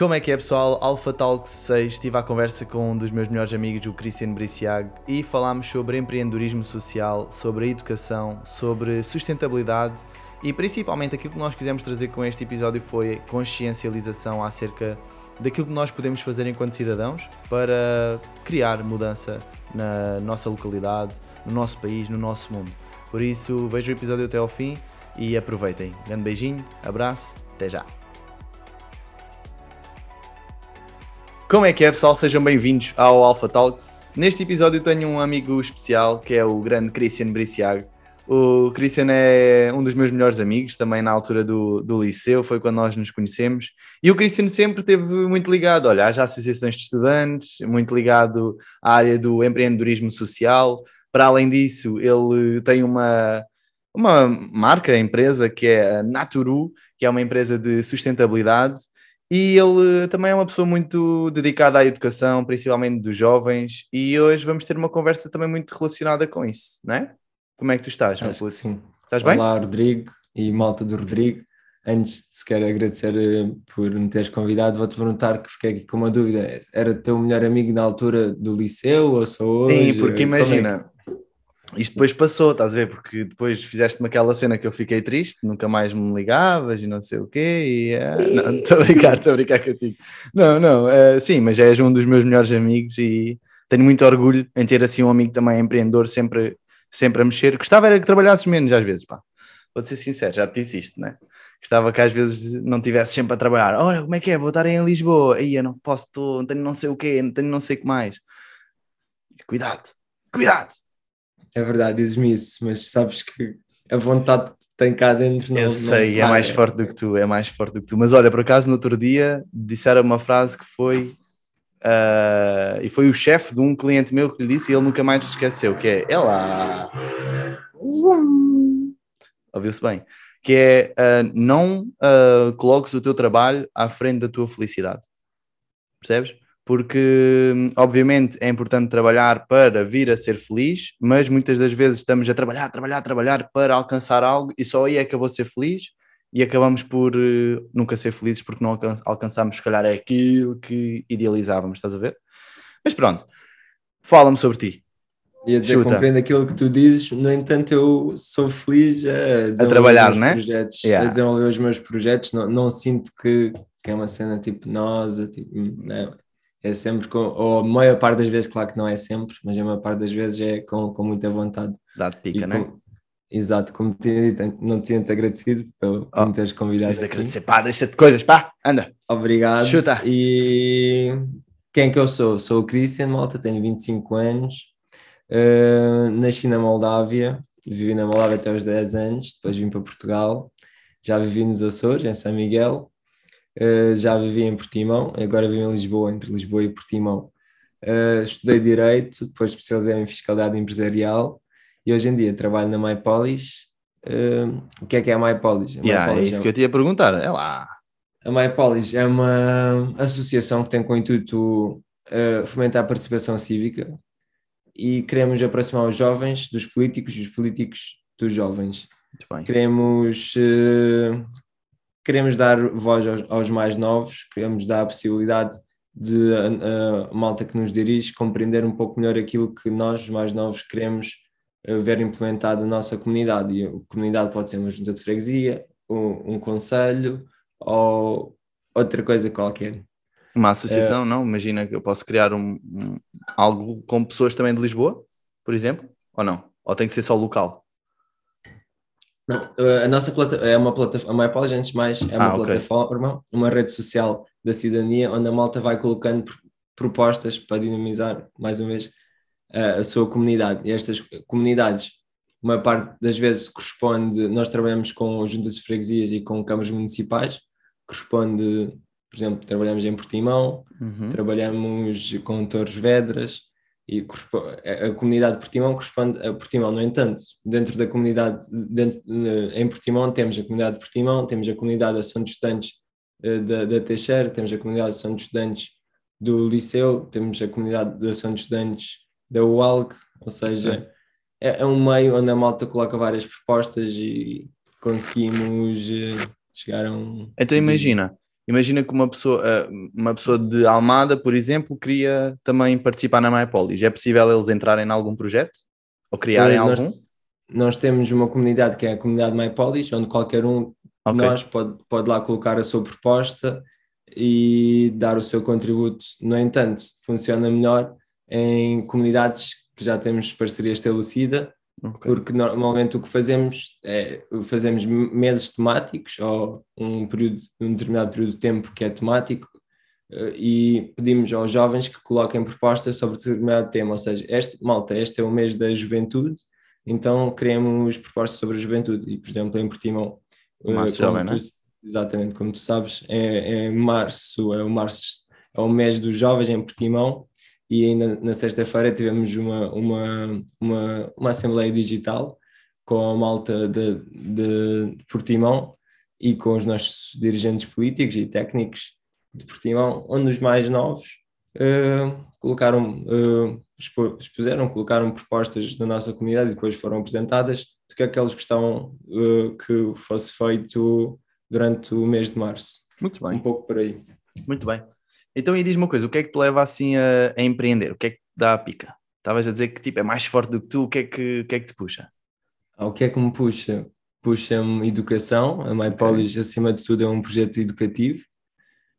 Como é que é, pessoal? Alpha Talk 6, estive à conversa com um dos meus melhores amigos, o Cristiano Briciag, e falámos sobre empreendedorismo social, sobre a educação, sobre sustentabilidade e principalmente aquilo que nós quisemos trazer com este episódio foi consciencialização acerca daquilo que nós podemos fazer enquanto cidadãos para criar mudança na nossa localidade, no nosso país, no nosso mundo. Por isso, vejam o episódio até ao fim e aproveitem. Grande beijinho, abraço, até já! Como é que é, pessoal? Sejam bem-vindos ao Alpha Talks. Neste episódio tenho um amigo especial que é o grande Christian Briciago. O Christian é um dos meus melhores amigos, também na altura do, do liceu, foi quando nós nos conhecemos. E o Christian sempre esteve muito ligado, olha, às associações de estudantes, muito ligado à área do empreendedorismo social. Para além disso, ele tem uma, uma marca, empresa, que é a Naturu, que é uma empresa de sustentabilidade e ele também é uma pessoa muito dedicada à educação, principalmente dos jovens, e hoje vamos ter uma conversa também muito relacionada com isso, não é? Como é que tu estás? Acho que sim. Estás bem? Olá, Rodrigo e malta do Rodrigo. Antes de sequer agradecer eh, por me teres convidado, vou-te perguntar que fiquei aqui com uma dúvida. Era teu melhor amigo na altura do liceu ou só hoje? Sim, porque imagina, isto depois passou, estás a ver? Porque depois fizeste-me aquela cena que eu fiquei triste, nunca mais me ligavas e não sei o quê. E, uh, não, estou a brincar, estou a brincar contigo. Não, não, uh, sim, mas és um dos meus melhores amigos e tenho muito orgulho em ter assim um amigo também empreendedor, sempre, sempre a mexer. Gostava era que trabalhasses menos às vezes, pá. Vou-te ser sincero, já te disse isto, né? Gostava que às vezes não tivesse sempre a trabalhar. Olha, como é que é? Vou estar em Lisboa. Aí eu não posso, tô, tenho não sei o quê, tenho não sei o que mais. Cuidado, cuidado é verdade, dizes-me isso, mas sabes que a vontade que tem cá dentro não Eu sei, não é mais forte do que tu, é mais forte do que tu. Mas olha, por acaso no outro dia disseram uma frase que foi. Uh, e foi o chefe de um cliente meu que lhe disse e ele nunca mais se esqueceu, que é ela ouviu-se bem, que é uh, não uh, coloques o teu trabalho à frente da tua felicidade. Percebes? Porque obviamente é importante trabalhar para vir a ser feliz, mas muitas das vezes estamos a trabalhar, trabalhar, trabalhar para alcançar algo e só aí é que eu vou ser feliz e acabamos por uh, nunca ser felizes porque não alcan alcançamos, se calhar, é aquilo que idealizávamos, estás a ver? Mas pronto, fala-me sobre ti. E a dizer, Chuta. compreendo aquilo que tu dizes, no entanto, eu sou feliz a, a trabalhar, né? projetos, yeah. a desenvolver os meus projetos. Não, não sinto que, que é uma cena tipo nossa, tipo, não, é sempre com, ou a maior parte das vezes, claro que não é sempre, mas a maior parte das vezes é com, com muita vontade. Dá de pica, não é? Exato, como tinha dito, não tinha-te agradecido pelo, por oh, me teres convidado. Preciso de agradecer, pá, deixa-te coisas, pá, anda. Obrigado. Chuta. E quem que eu sou? Sou o Christian Malta, tenho 25 anos, uh, nasci na Moldávia, vivi na Moldávia até aos 10 anos, depois vim para Portugal, já vivi nos Açores, em São Miguel, Uh, já vivi em Portimão, agora vivo em Lisboa, entre Lisboa e Portimão. Uh, estudei Direito, depois especializei em Fiscalidade Empresarial e hoje em dia trabalho na MyPolis. Uh, o que é que é a MyPolis? A yeah, é isso é que eu te ia perguntar, é lá. A MyPolis é uma associação que tem como intuito fomentar a participação cívica e queremos aproximar os jovens dos políticos e os políticos dos jovens. Queremos queremos dar voz aos, aos, mais novos, queremos dar a possibilidade de a, a, malta que nos dirige compreender um pouco melhor aquilo que nós, os mais novos, queremos eh, ver implementado na nossa comunidade. E a comunidade pode ser uma junta de freguesia, um, um conselho ou outra coisa qualquer. Uma associação, não? Imagina que eu posso criar um, um, algo com pessoas também de Lisboa, por exemplo, ou não? Ou tem que ser só local? A nossa plataforma é uma plataforma, a MyPolis, antes de mais, é uma ah, plataforma, okay. uma rede social da cidadania, onde a malta vai colocando propostas para dinamizar, mais uma vez, a, a sua comunidade. E estas comunidades, uma parte das vezes corresponde, nós trabalhamos com juntas de freguesias e com câmaras municipais, corresponde, por exemplo, trabalhamos em Portimão, uhum. trabalhamos com Torres Vedras, e a comunidade de Portimão corresponde a Portimão. No entanto, dentro da comunidade, dentro, em Portimão, temos a comunidade de Portimão, temos a comunidade de ação de estudantes eh, da, da Teixeira, temos a comunidade de ação de estudantes do Liceu, temos a comunidade de ação de estudantes da UALC, ou seja, é, é, um meio onde a malta coloca várias propostas e conseguimos eh, chegar a um. Então imagina, imagina que uma pessoa, eh, uma pessoa de Almada, por exemplo, queria também participar na MyPolis. É possível eles entrarem em algum projeto? Ou criarem nós, algum? Nós temos uma comunidade que é a comunidade MyPolis, onde qualquer um okay. de nós pode, pode lá colocar a sua proposta e dar o seu contributo. No entanto, funciona melhor em comunidades que já temos parceria estabelecida, okay. porque normalmente o que fazemos é fazemos meses temáticos ou um, período, um determinado período de tempo que é temático eh, e pedimos aos jovens que coloquem propostas sobre determinado tema, ou seja, este, malta, este é o mês da juventude, então criamos propostas sobre a juventude e, por exemplo, em Portimão, eh, março jovem, tu, Exatamente, como tu sabes, é, é março, é o março, é o mês dos jovens em Portimão e ainda na sexta-feira tivemos uma, uma, uma, uma assembleia digital com a malta de, de Portimão e com os nossos dirigentes políticos e técnicos de Portimão, onde os mais novos uh, colocaram, uh, expuseram, colocaram propostas da nossa comunidade e depois foram apresentadas do que é que eles gostavam uh, que fosse feito durante o mês de março. Muito bem. Um pouco por aí. Muito bem. Então, e diz-me uma coisa, o que é que te leva assim a, a, empreender? O que é que te dá a pica? Estavas a dizer que tipo, é mais forte do que tu, o que é que, o que, é que te puxa? Ah, o que é que me puxa? Puxa-me educação, a MyPolis okay. acima de tudo é um projeto educativo,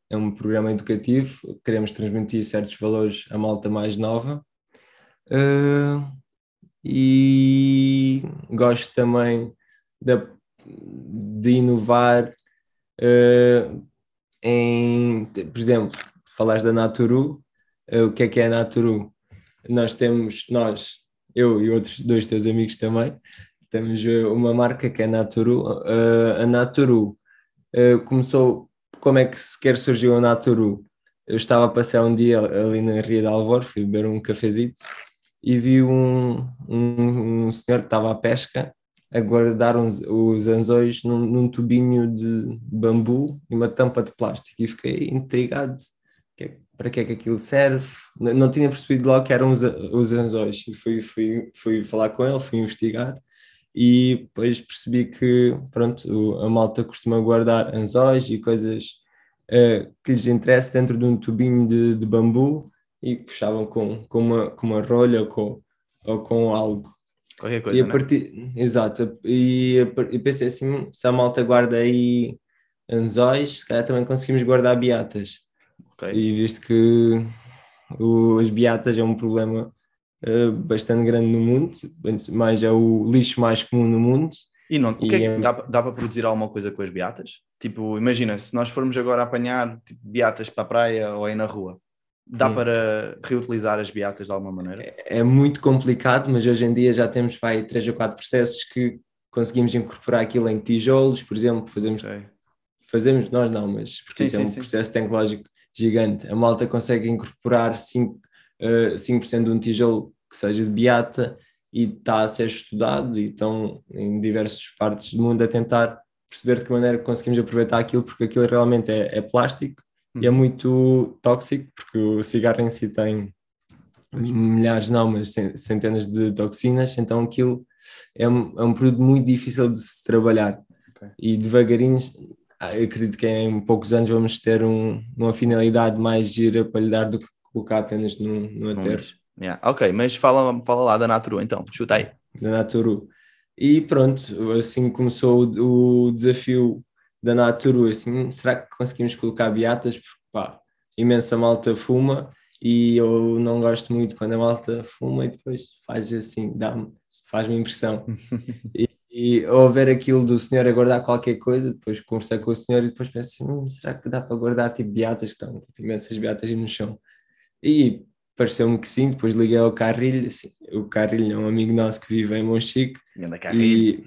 é um programa educativo, queremos transmitir certos valores à malta mais nova uh, e gosto também de, de inovar uh, em, por exemplo, falaste da Naturu, uh, o que é que é a Naturu? Nós temos, nós, eu e outros dois teus amigos também, temos uma marca que é Naturu. Uh, a Naturu começou, como é que sequer surgiu a Naturu? Eu estava a passear um dia ali na Ria de Alvor, fui beber um cafezito e vi um, um, um senhor que estava à pesca a guardar uns, os anzóis num, num, tubinho de bambu e uma tampa de plástico e fiquei intrigado para que é que aquilo serve? Não, não tinha percebido logo que eram os, os anzóis. E fui, fui, fui falar com ele, fui investigar. E depois percebi que pronto, a malta costuma guardar anzóis e coisas uh, que lhes interessa dentro de um tubinho de, de bambu e fechavam com, com, uma, com uma rolha ou com, ou com algo. Qualquer coisa, e a né? partir, Exato, e, e pensei assim, se a malta guarda aí anzóis, se calhar também conseguimos guardar beatas. Okay. E visto que o, as beatas é um problema uh, bastante grande no mundo, mas é o lixo mais comum no mundo. E não, o que é que é... dá, dá para produzir alguma coisa com as beatas? Tipo, imagina, se nós formos agora apanhar tipo, beatas para a praia ou aí na rua, Dá hum. para reutilizar as beatas de alguma maneira? É, é muito complicado, mas hoje em dia já temos vai, três ou quatro processos que conseguimos incorporar aquilo em tijolos, por exemplo, fazemos, okay. fazemos nós não, mas porque sim, isso sim, é um sim. processo tecnológico gigante. A malta consegue incorporar 5%, uh, 5 de um tijolo que seja de beata e está a ser estudado e estão em diversas partes do mundo a tentar perceber de que maneira conseguimos aproveitar aquilo, porque aquilo realmente é, é plástico e é uhum. muito tóxico, porque o cigarro em si tem milhares, não, mas centenas de toxinas, então aquilo é um, é um produto muito difícil de se trabalhar. Okay. E devagarinho, ah, acredito que em poucos anos vamos ter um, uma finalidade mais gira para lhe dar do que colocar apenas no, no aterro. Yeah. Ok, mas fala, fala lá da Naturu então, chuta aí. Da Naturu. E pronto, assim começou o, o desafio da Naturu, assim, será que conseguimos colocar beatas? Porque, pá, imensa malta fuma e eu não gosto muito quando a malta fuma e depois faz assim, dá-me, faz-me impressão. e, e ao ver aquilo do senhor a guardar qualquer coisa, depois conversei com o senhor e depois pensei assim, hum, será que dá para guardar tipo beatas que estão, tipo, imensas beatas no chão? E pareceu-me que sim, depois liguei ao Carrilho, assim, o Carrilho é um amigo nosso que vive em Monchique e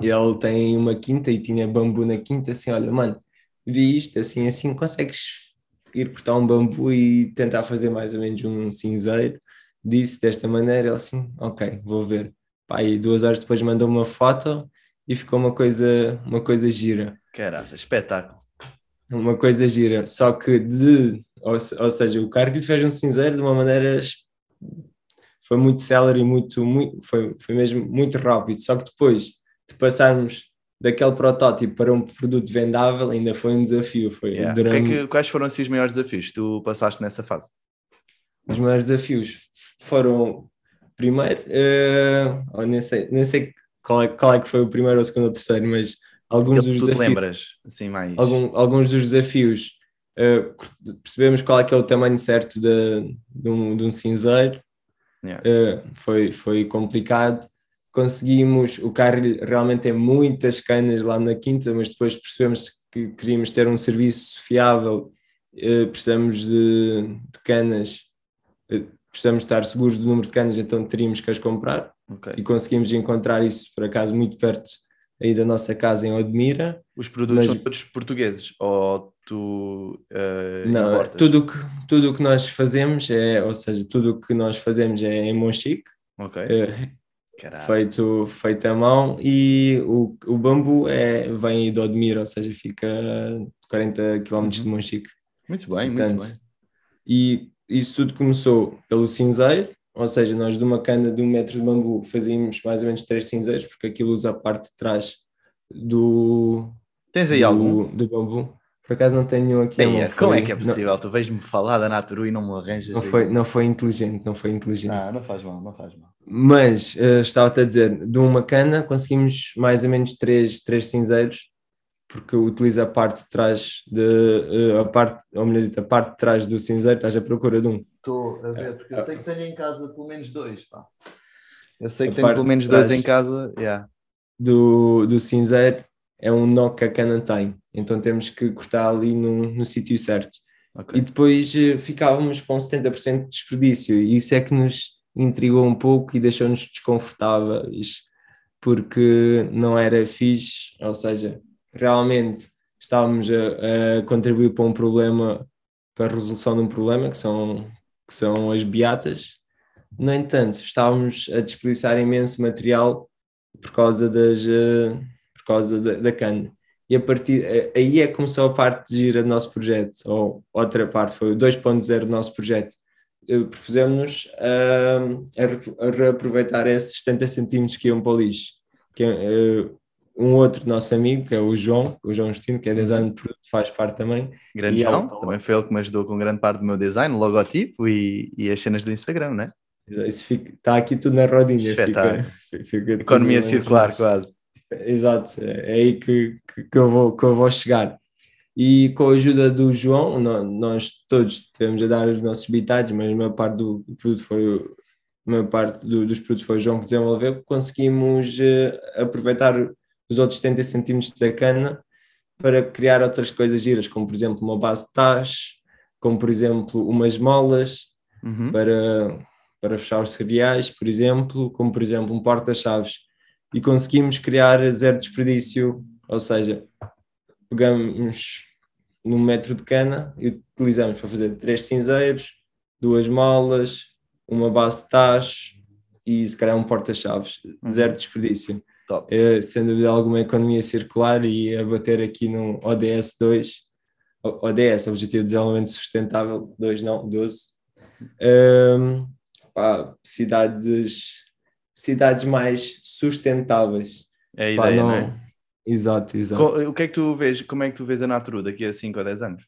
ele tem uma quinta e tinha bambu na quinta, assim, olha, mano, vi isto, assim, assim, consegues ir cortar um bambu e tentar fazer mais ou menos um cinzeiro, disse desta maneira, ele assim, ok, vou ver. Pá, e duas horas depois mandou uma foto e ficou uma coisa, uma coisa gira. Caraca, espetáculo. Uma coisa gira, só que de, ou, ou seja, o que lhe fez um cinzeiro de uma maneira foi muito célere e muito, muito foi, foi mesmo muito rápido, só que depois de passarmos daquele protótipo para um produto vendável ainda foi um desafio. Foi yeah. durante... que é que, quais foram assim, os maiores desafios que tu passaste nessa fase? Os maiores desafios foram, primeiro, uh, nem, sei, nem sei qual é, qual é que foi o primeiro, ou o segundo ou o terceiro, mas alguns dos desafios. lembras, assim, mais. Algum, alguns dos desafios uh, percebemos qual é que é o tamanho certo de, de, um, de um cinzeiro. Yeah. Uh, foi, foi complicado. Conseguimos, o carro realmente tem muitas canas lá na quinta, mas depois percebemos que queríamos ter um serviço fiável, uh, precisamos de, de canas, precisamos estar seguros do número de canas, então teríamos que as comprar. Okay. E conseguimos encontrar isso, por acaso, muito perto aí da nossa casa em Odmira. Os produtos mas... são todos portugueses ou tu uh, Não, importas? tudo que, tudo que nós fazemos é, ou seja, tudo o que nós fazemos é em Monchique. Ok. Uh, feito, feito à mão e o, o bambu é, vem de Odmira, ou seja, fica 40 km uhum. de Monchique. Muito bem, muito bem. E isso tudo começou pelo cinzeiro, ou seja, nós de uma cana de um metro de bambu fazíamos mais ou menos três cinzeiros, porque aquilo usa a parte de trás do. Tens aí do, algum? Do bambu. Por acaso não tenho aqui. Mão, como é que é possível? Não, tu vês-me falar da Naturu e não me arranjas. Não foi, não foi inteligente, não foi inteligente. Não, não faz mal, não faz mal. Mas uh, estava-te a dizer, de uma cana conseguimos mais ou menos três, três cinzeiros porque utiliza a parte de trás de uh, a parte, ou melhor dito, a parte de trás do cinzeiro, estás à procura de um. Estou a ver, porque eu sei que tenho em casa pelo menos dois, pá. Eu sei que tenho pelo menos dois em casa, yeah. do, do cinzeiro é um nó que a cana tem, então temos que cortar ali no, no sítio certo. Okay. E depois uh, ficávamos com 70% de desperdício, e isso é que nos intrigou um pouco e deixou-nos desconfortáveis, porque não era fixe, ou seja, realmente estávamos a, a, contribuir para um problema, para a resolução de um problema, que são, que são as beatas. No entanto, estávamos a desperdiçar imenso material por causa, das, uh, por causa da, da cana. E a partir aí é que começou a parte de gira do nosso projeto, ou outra parte, foi o 2.0 do nosso projeto. Propusemos-nos a, a, reaproveitar esses 70 centímetros que iam para o lixo, que, uh, um outro nosso amigo, que é o João, o João Justino, que é design de produto, faz parte também. Grande e é João, é também foi ele que me ajudou com grande parte do meu design, logotipo e, e as cenas do Instagram, né? Isso fica, está aqui tudo na rodinha. Fica, fica Economia circular, quase. Exato, é aí que, que, que, eu vou, que eu vou chegar. E com a ajuda do João, nós todos tivemos a dar os nossos bitados, mas a maior parte do produto foi a maior parte do, dos produtos foi o João que desenvolveu, conseguimos uh, aproveitar os outros 70 centímetros da cana para criar outras coisas giras, como por exemplo uma base de tás, como por exemplo umas molas uhum. para, para fechar os cereais, por exemplo, como por exemplo um porta-chaves. E conseguimos criar zero desperdício, ou seja, pegamos num metro de cana e utilizamos para fazer três cinzeiros, duas molas, uma base de tás e se calhar um porta-chaves, uhum. zero desperdício. Top. É, sem dúvida alguma, economia circular e a bater aqui no ODS 2, ODS, Objetivo de Desenvolvimento Sustentável, 2 não, 12. Um, pá, cidades, cidades mais sustentáveis. É a pá, ideia, não... não é? Exato, exato. O que é que tu vês, como é que tu vês a Naturu daqui a 5 ou 10 anos?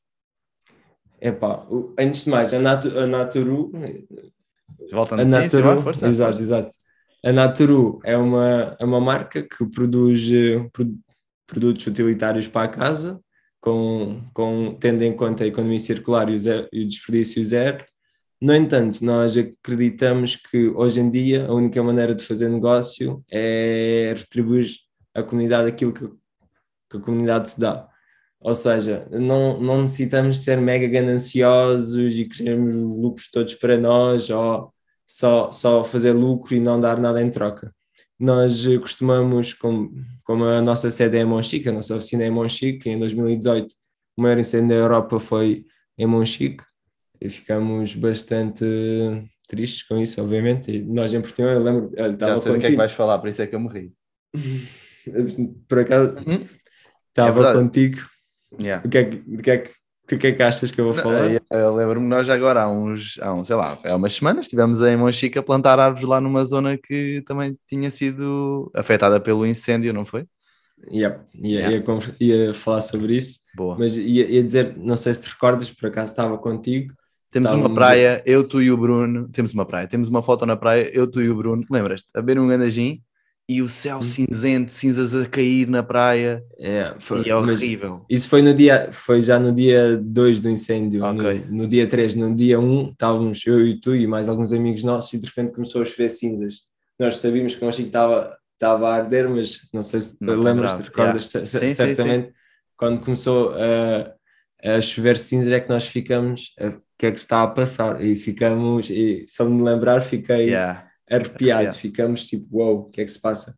É pá, antes de mais, a, Natu, a Naturu... Voltando a Naturu, sim, força, exato, exato. A Naturu é uma, é uma marca que produz eh, produtos utilitários para a casa, com, com, tendo em conta a economia circular e o, zero, e o desperdício zero. No entanto, nós acreditamos que hoje em dia a única maneira de fazer negócio é retribuir à comunidade aquilo que, que a comunidade te dá. Ou seja, não, não necessitamos ser mega gananciosos e queremos lucros todos para nós ou só, só fazer lucro e não dar nada em troca. Nós costumamos, como, como a nossa sede é em Monchique, a nossa oficina é em Monchique, em 2018 o maior incêndio da Europa foi em Monchique e ficamos bastante tristes com isso, obviamente. E nós em Portugal, eu lembro. Já sei contigo. o que é que vais falar, por isso é que eu morri. Por acaso, uhum. estava é contigo. Yeah. O que é que, o que, é que Tu que é que achas que eu vou falar? Eu, eu lembro-me nós agora há uns, há uns, sei lá, há umas semanas estivemos em Monchique a plantar árvores lá numa zona que também tinha sido afetada pelo incêndio, não foi? Yeah, ia, yeah. Ia, ia, falar sobre isso. Boa. Mas ia, ia, dizer, não sei se te recordas, por acaso estava contigo. Temos uma praia, eu, tu e o Bruno. Temos uma praia, temos uma foto na praia, eu, tu e o Bruno. Lembras-te? A ver um gandagim e o céu hum. cinzento, cinzas a cair na praia. É, foi, e é horrível. Isso foi no dia, foi já no dia 2 do incêndio. Okay. No, no, dia 3, no dia 1, um, estávamos eu e tu e mais alguns amigos nossos e de repente começou a chover cinzas. Nós sabíamos que o Chico estava, estava a arder, mas não sei se não lembras, te recordas yeah. sim, certamente. Sim, sim. Quando começou a, a chover cinzas é que nós ficamos, o que é que está a passar? E ficamos, e só me lembrar, fiquei. Yeah arrepiados, ficamos tipo, uau, wow, o que é que se passa?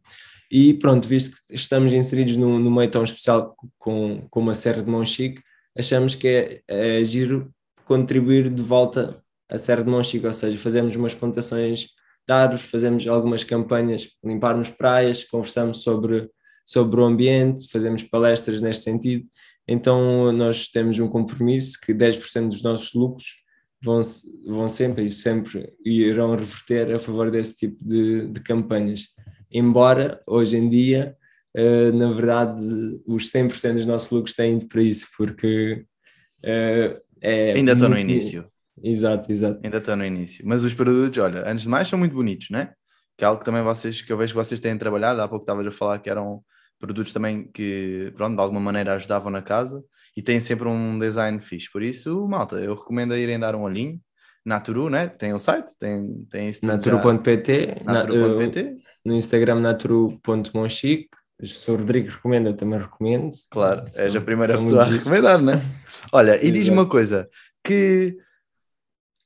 E pronto, visto que estamos inseridos no, no meio tão especial com, com a Serra de Monchique, achamos que é, é giro contribuir de volta à Serra de Monchique, ou seja, fazemos umas plantações de árvores, fazemos algumas campanhas, limparmos praias, conversamos sobre, sobre o ambiente, fazemos palestras neste sentido. Então, nós temos um compromisso que 10% dos nossos lucros vão, vão sempre e sempre irão reverter a favor desse tipo de, de campanhas. Embora hoje em dia, uh, na verdade, os 100% dos nossos lucros têm ido para isso, porque uh, é. Ainda estão no início. Exato, exato. Ainda estão no início. Mas os produtos, olha, antes de mais, são muito bonitos, né? Que é algo que também vocês, que eu vejo que vocês têm trabalhado. Há pouco estavas a falar que eram produtos também que, pronto, de alguma maneira ajudavam na casa e têm sempre um design fixe. Por isso, malta, eu recomendo a irem dar um olhinho. Naturu, né? Tem o site, tem, tem isso. Naturu.pt, Naturu.pt. No Instagram, naturu.monchique. Se o Rodrigo recomenda, também recomendo. Claro, és a primeira pessoa a recomendar, né? Olha, e diz-me uma coisa: que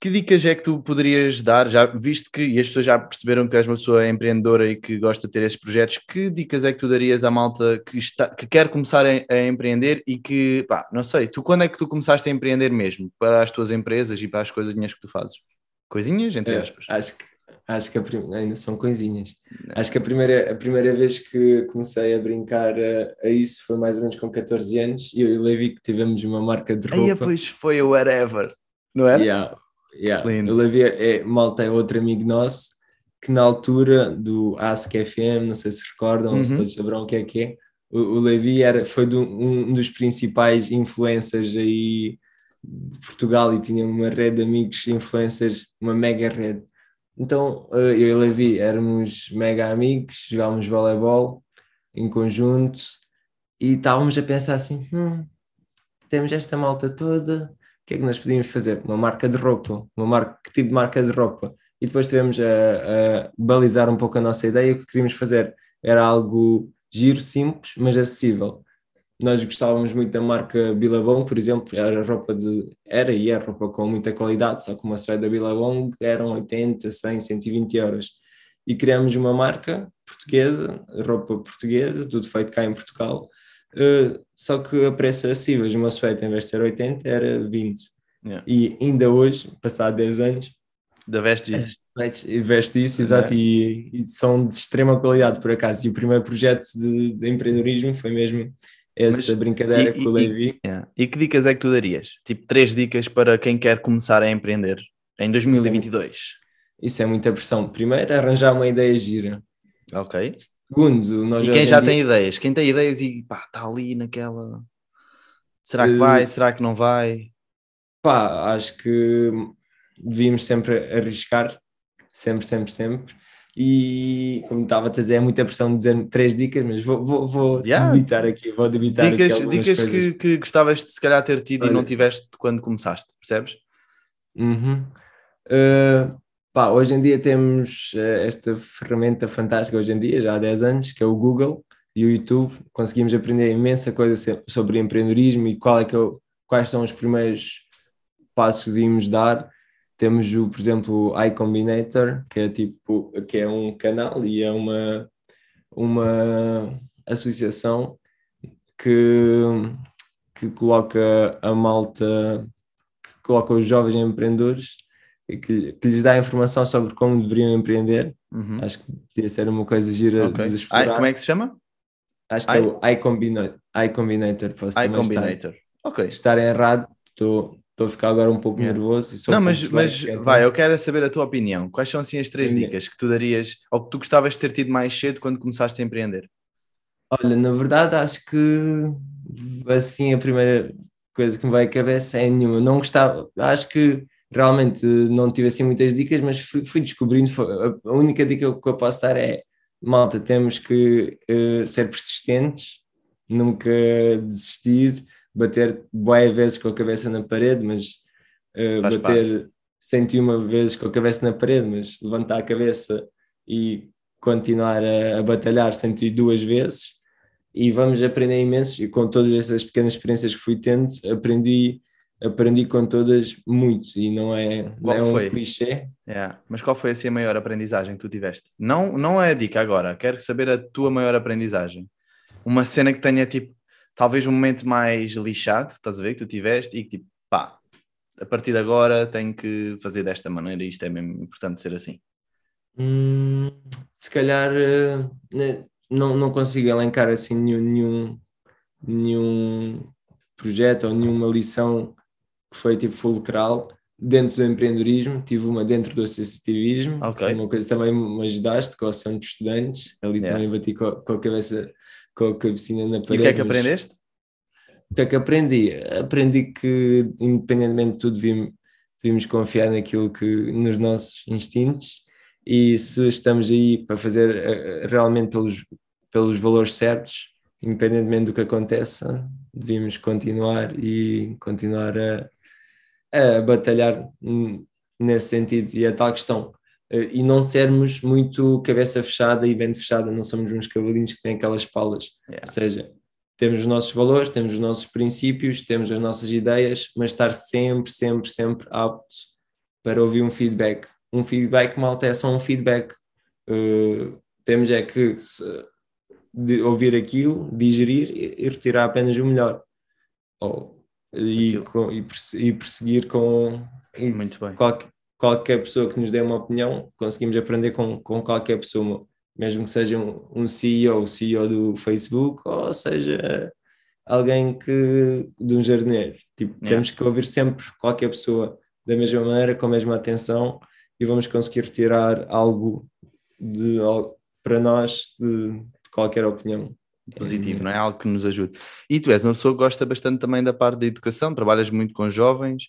que dicas é que tu poderias dar, já visto que e as pessoas já perceberam que és uma pessoa empreendedora e que gosta de ter esses projetos, que dicas é que tu darias à malta que, está, que quer começar a, a, empreender e que, pá, não sei, tu quando é que tu começaste a empreender mesmo para as tuas empresas e para as coisinhas que tu fazes? Coisinhas, entre é, aspas. acho que, acho que prim... ainda são coisinhas. Não. Acho que a primeira, a primeira vez que comecei a brincar a, a, isso foi mais ou menos com 14 anos e eu e o Levi que tivemos uma marca de roupa. Aí depois foi o Whatever, não é? Yeah Yeah. Lindo. O Levi é, Malta é outro amigo nosso que na altura do Ask FM, não sei se recordam, uhum. se todos saberão o que é que é, o, o Levi era, foi do, um dos principais influencers aí de Portugal e tinha uma rede de amigos influencers, uma mega rede. Então eh, eu e o Levi éramos mega amigos, jogávamos voleibol em conjunto e estávamos a pensar assim, hum, temos esta malta toda, que é que nós podíamos fazer? Uma marca de roupa, uma marca, que tipo de marca de roupa? E depois tivemos a, a balizar um pouco a nossa ideia, o que queríamos fazer era algo giro, simples, mas acessível. Nós gostávamos muito da marca Billabong, por exemplo, era roupa de, era e é roupa com muita qualidade, só que uma suéte da Billabong eram 80, 100, 120 euros. E criamos uma marca portuguesa, roupa portuguesa, tudo feito cá em Portugal, Uh, só que a preços acessíveis, uma suéte em vez de ser 80 era 20. Yeah. E ainda hoje, passado 10 anos, da veste isso. Veste isso, exato, e, e, são de extrema qualidade por acaso. E o primeiro projeto de, de empreendedorismo foi mesmo essa Mas, brincadeira e, com o Levi. Yeah. E que dicas é que tu darias? Tipo, três dicas para quem quer começar a empreender em 2022. Isso é, isso é muita pressão. Primeiro, arranjar uma ideia gira. Ok. Segundo, nós e quem já dia... tem ideias? Quem tem ideias e pá, está ali naquela. Será que vai? Uh... Será que não vai? Pá, acho que devíamos sempre arriscar, sempre, sempre, sempre. E como estava a dizer, é muita pressão de dizer três dicas, mas vou, vou, vou yeah. debitar aqui, vou debitar dicas, aqui Dicas que, que gostavas de se calhar ter tido Olha. e não tiveste quando começaste, percebes? Uhum. Uh, Pá, hoje em dia temos uh, esta ferramenta fantástica, hoje em dia, já há 10 anos, que é o Google e o YouTube. Conseguimos aprender imensa coisa sobre empreendedorismo e qual é que é o, quais são os primeiros passos que devíamos dar. Temos, o, por exemplo, o iCombinator, que é, tipo, que é um canal e é uma, uma associação que, que coloca a malta, que coloca os jovens empreendedores que, que, lhes dá informação sobre como deveriam empreender. Uhum. Acho que podia ser uma coisa gira okay. de explorar. como é que se chama? Acho que I... é o iCombinator. iCombinator. iCombinator. Ok. Estar errado, estou a ficar agora um pouco yeah. nervoso. Não, mas, mas vai, eu quero saber a tua opinião. Quais são assim as três dicas que tu darias ou que tu gostavas de ter tido mais cedo quando começaste a empreender? Olha, na verdade acho que assim a primeira coisa que me vai à cabeça é nenhuma. Não gostava, acho que realmente não tive assim muitas dicas, mas fui, fui descobrindo. A única dica que eu posso dar é: malta, temos que uh, ser persistentes, nunca desistir, bater boas vezes com a cabeça na parede, mas uh, bater parte. 101 vezes com a cabeça na parede, mas levantar a cabeça e continuar a, a batalhar 102 vezes e vamos aprender imenso e com todas essas pequenas experiências que fui tendo aprendi aprendi com todas muito e não é, não é um foi? clichê. Yeah. Mas qual foi assim a maior aprendizagem que tu tiveste? Não, não é a dica agora, quero saber a tua maior aprendizagem. Uma cena que tenha tipo, talvez um momento mais lixado, estás a ver, que tu tiveste e que tipo, pá, a partir de agora tenho que fazer desta maneira e isto é mesmo importante ser assim. Hum, se calhar uh, não, não consigo elencar assim nenhum, nenhum, nenhum projeto ou nenhuma lição que foi tipo fulcral dentro do empreendedorismo, tive uma dentro do associativismo, okay. uma coisa também me ajudaste com a ação de estudantes, ali yeah. também bati com, com, a cabeça, com a cabecinha na parede. E o que é que aprendeste? O que é que aprendi? Aprendi que independentemente de tudo devíamos, confiar naquilo que, nos nossos instintos e se estamos aí para fazer eh, realmente pelos, pelos valores certos, independentemente do que aconteça, devíamos continuar e continuar a, a batalhar nesse sentido e a tal questão. Eh, e não sermos muito cabeça fechada e bem fechada, não somos uns cavalinhos que têm aquelas palas. Yeah. Ou seja, temos os nossos valores, temos os nossos princípios, temos as nossas ideias, mas estar sempre, sempre, sempre apto para ouvir um feedback. Um feedback, malta, é só um feedback. Uh, temos é que ouvir aquilo, digerir e, retirar apenas o melhor. Ou, e, com, e, perseguir com. Qualquer, qualquer pessoa que nos dê uma opinião, conseguimos aprender com, com qualquer pessoa, mesmo que seja um, um CEO, CEO do Facebook, ou seja alguém que de um jardineiro. Tipo, yeah. temos que ouvir sempre qualquer pessoa da mesma maneira, com a mesma atenção, e vamos conseguir retirar algo de, para nós de, de qualquer opinião positivo, não é? Algo que nos ajude. E tu és uma pessoa que gosta bastante também da parte da educação, trabalhas muito com jovens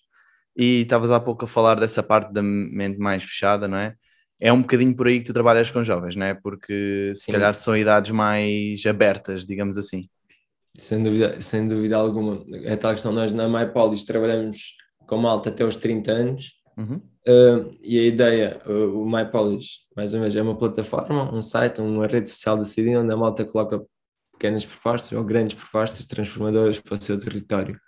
e estavas há pouco a falar dessa parte da mente mais fechada, não é? É um bocadinho por aí que tu trabalhas com jovens, não é? Porque se Sim. calhar são idades mais abertas, digamos assim. Sem dúvida, sem dúvida alguma. É tal questão, nós na MyPolis trabalhamos com malta até os 30 anos uhum. uh, e a ideia, uh, o MyPolis, mais uma vez, é uma plataforma, um site, uma rede social da cidade onde a malta coloca pequenas propostas ou grandes propostas transformadoras para o seu território.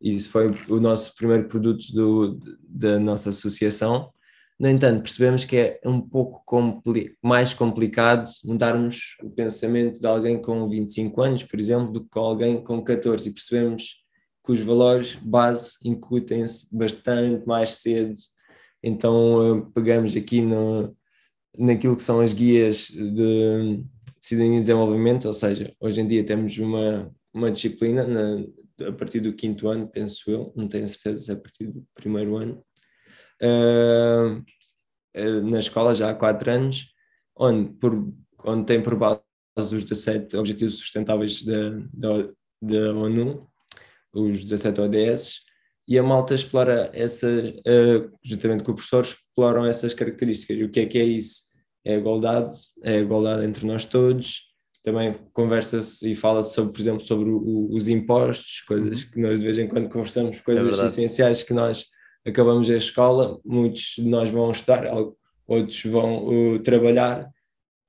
Isso foi o nosso primeiro produto do, da nossa associação. No entanto, percebemos que é um pouco compli mais complicado mudarmos o pensamento de alguém com 25 anos, por exemplo, do que com alguém com 14. E percebemos que os valores base incutem-se bastante mais cedo. Então, eh, pegamos aqui no, naquilo que são as guias de cidadania e desenvolvimento, ou seja, hoje em dia temos uma, uma disciplina na, a partir do quinto ano, penso eu, não tenho certeza se é a partir do primeiro ano, uh, na escola já há quatro anos, onde, por, onde tem por base os 17 Objetivos Sustentáveis da, da, da ONU, os 17 ODS, e a malta explora essa, uh, juntamente com o professor, exploram essas características. E o que é que é isso? É a igualdade, é a igualdade entre nós todos. Também conversa-se e fala-se sobre, por exemplo, sobre o, os impostos, coisas uhum. que nós de vez em quando conversamos, coisas é essenciais que nós acabamos a escola, muitos de nós vão estudar, outros vão uh, trabalhar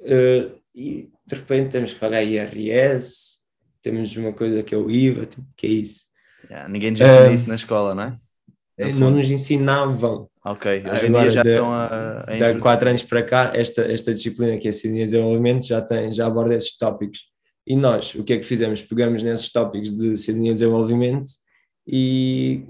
uh, e de repente temos que pagar IRS, temos uma coisa que é o IVA, tipo, que é isso? Yeah, ninguém nos ensina uh, isso na escola, não é? Não nos ensinavam. Ok, hoje em dia já de, estão a. a de quatro anos para cá, esta, esta disciplina que é Cidadania e Desenvolvimento já, tem, já aborda esses tópicos. E nós, o que é que fizemos? Pegamos nesses tópicos de Cidadania e Desenvolvimento e,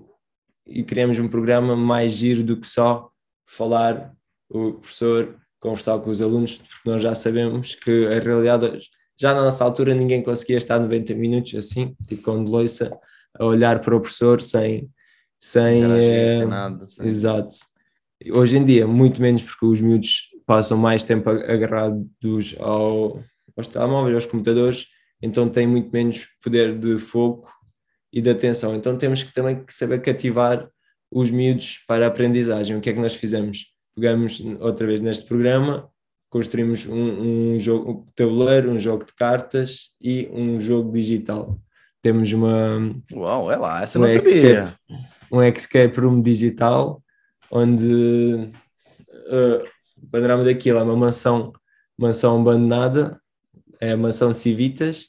e criamos um programa mais giro do que só falar, o professor conversar com os alunos, porque nós já sabemos que a realidade já na nossa altura ninguém conseguia estar 90 minutos assim, tipo com de loiça, a olhar para o professor sem sem, é, sem nada. Sem... Exato. Hoje em dia, muito menos porque os miúdos passam mais tempo agarrados ao, aos telemóveis, aos computadores, então têm muito menos poder de foco e de atenção. Então temos que também que saber cativar os miúdos para a aprendizagem. O que é que nós fizemos? Pegamos outra vez neste programa, construímos um, um jogo de tabuleiro, um jogo de cartas e um jogo digital. Temos uma. Uau, é lá, essa um não sabia. um escape room digital, onde uh, o panorama daquilo é uma mansão, mansão abandonada, é a mansão Civitas,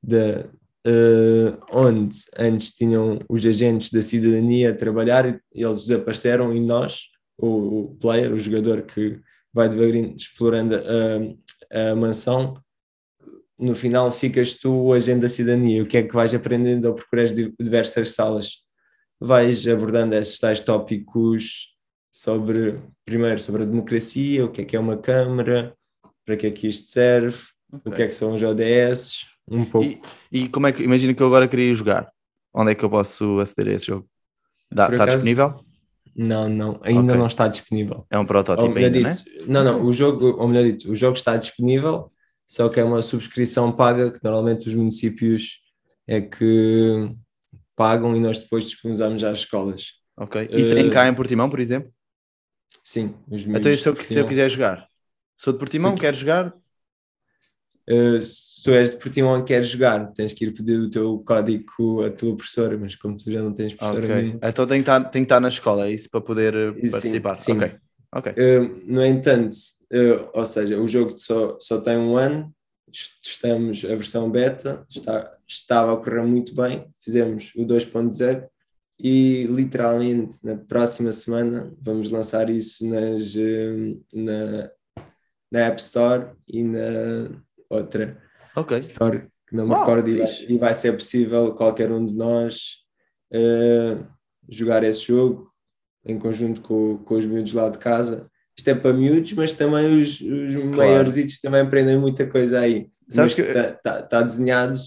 de, uh, onde antes tinham os agentes da cidadania a trabalhar e eles desapareceram e nós, o, o player, o jogador que vai devagarinho explorando a, a mansão, no final ficas tu agente da cidadania. O que é que vais aprendendo ao procurar diversas salas? Vais abordando esses tais tópicos sobre, primeiro, sobre a democracia, o que é que é uma Câmara, para que é que isto serve, okay. o que é que são os ODS, um pouco. E, e, como é que, imagina que eu agora queria jogar, onde é que eu posso aceder a esse jogo? Dá, está acaso, disponível? Não, não, ainda okay. não está disponível. É um protótipo ainda, dito, né? Não, não, o jogo, ou melhor dito, o jogo está disponível, só que é uma subscrição paga que normalmente os municípios é que pagam e nós depois disponibilizamos às escolas. Ok. E uh, tem cá em Portimão, por exemplo? Sim. Os então se eu, se eu quiser jogar? Sou de Portimão, Sim. quero jogar? Uh, se tu és de Portimão e queres jogar, tens que ir pedir o teu código à tua professora, mas como tu já não tens professora okay. nenhuma... Então tem que, estar, tem que estar na escola, é isso, para poder eh, participar? Sim. Ok. Okay. Uh, no entanto, uh, ou seja, o jogo só, só tem um ano, testamos a versão beta, está, estava a correr muito bem, fizemos o 2.0 e literalmente na próxima semana vamos lançar isso nas, na, na App Store e na outra okay. Store que não me wow, recordo e vai, e vai, ser possível qualquer um de nós uh, jogar esse jogo em conjunto com, com os miúdos lá de casa. Isto é para miúdos, mas também os, os claro. maiores também aprendem muita coisa aí. Sabes que está, está, está desenhado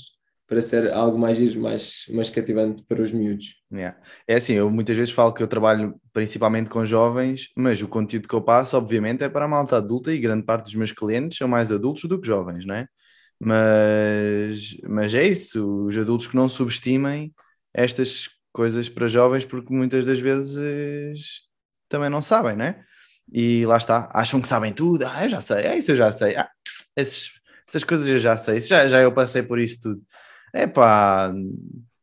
para ser algo mais mais, mais cativante para os miúdos. Yeah. É assim, eu muitas vezes falo que eu trabalho principalmente com jovens, mas o conteúdo que eu passo, obviamente, é para a malta adulta e grande parte dos meus clientes são mais adultos do que jovens, não é? Mas, mas é isso, os adultos que não subestimem estas coisas para jovens, porque muitas das vezes também não sabem, não é? E lá está, acham que sabem tudo, ah, eu já sei, é isso eu já sei, ah, esses, essas coisas eu já sei, já, já eu passei por isso tudo é pá,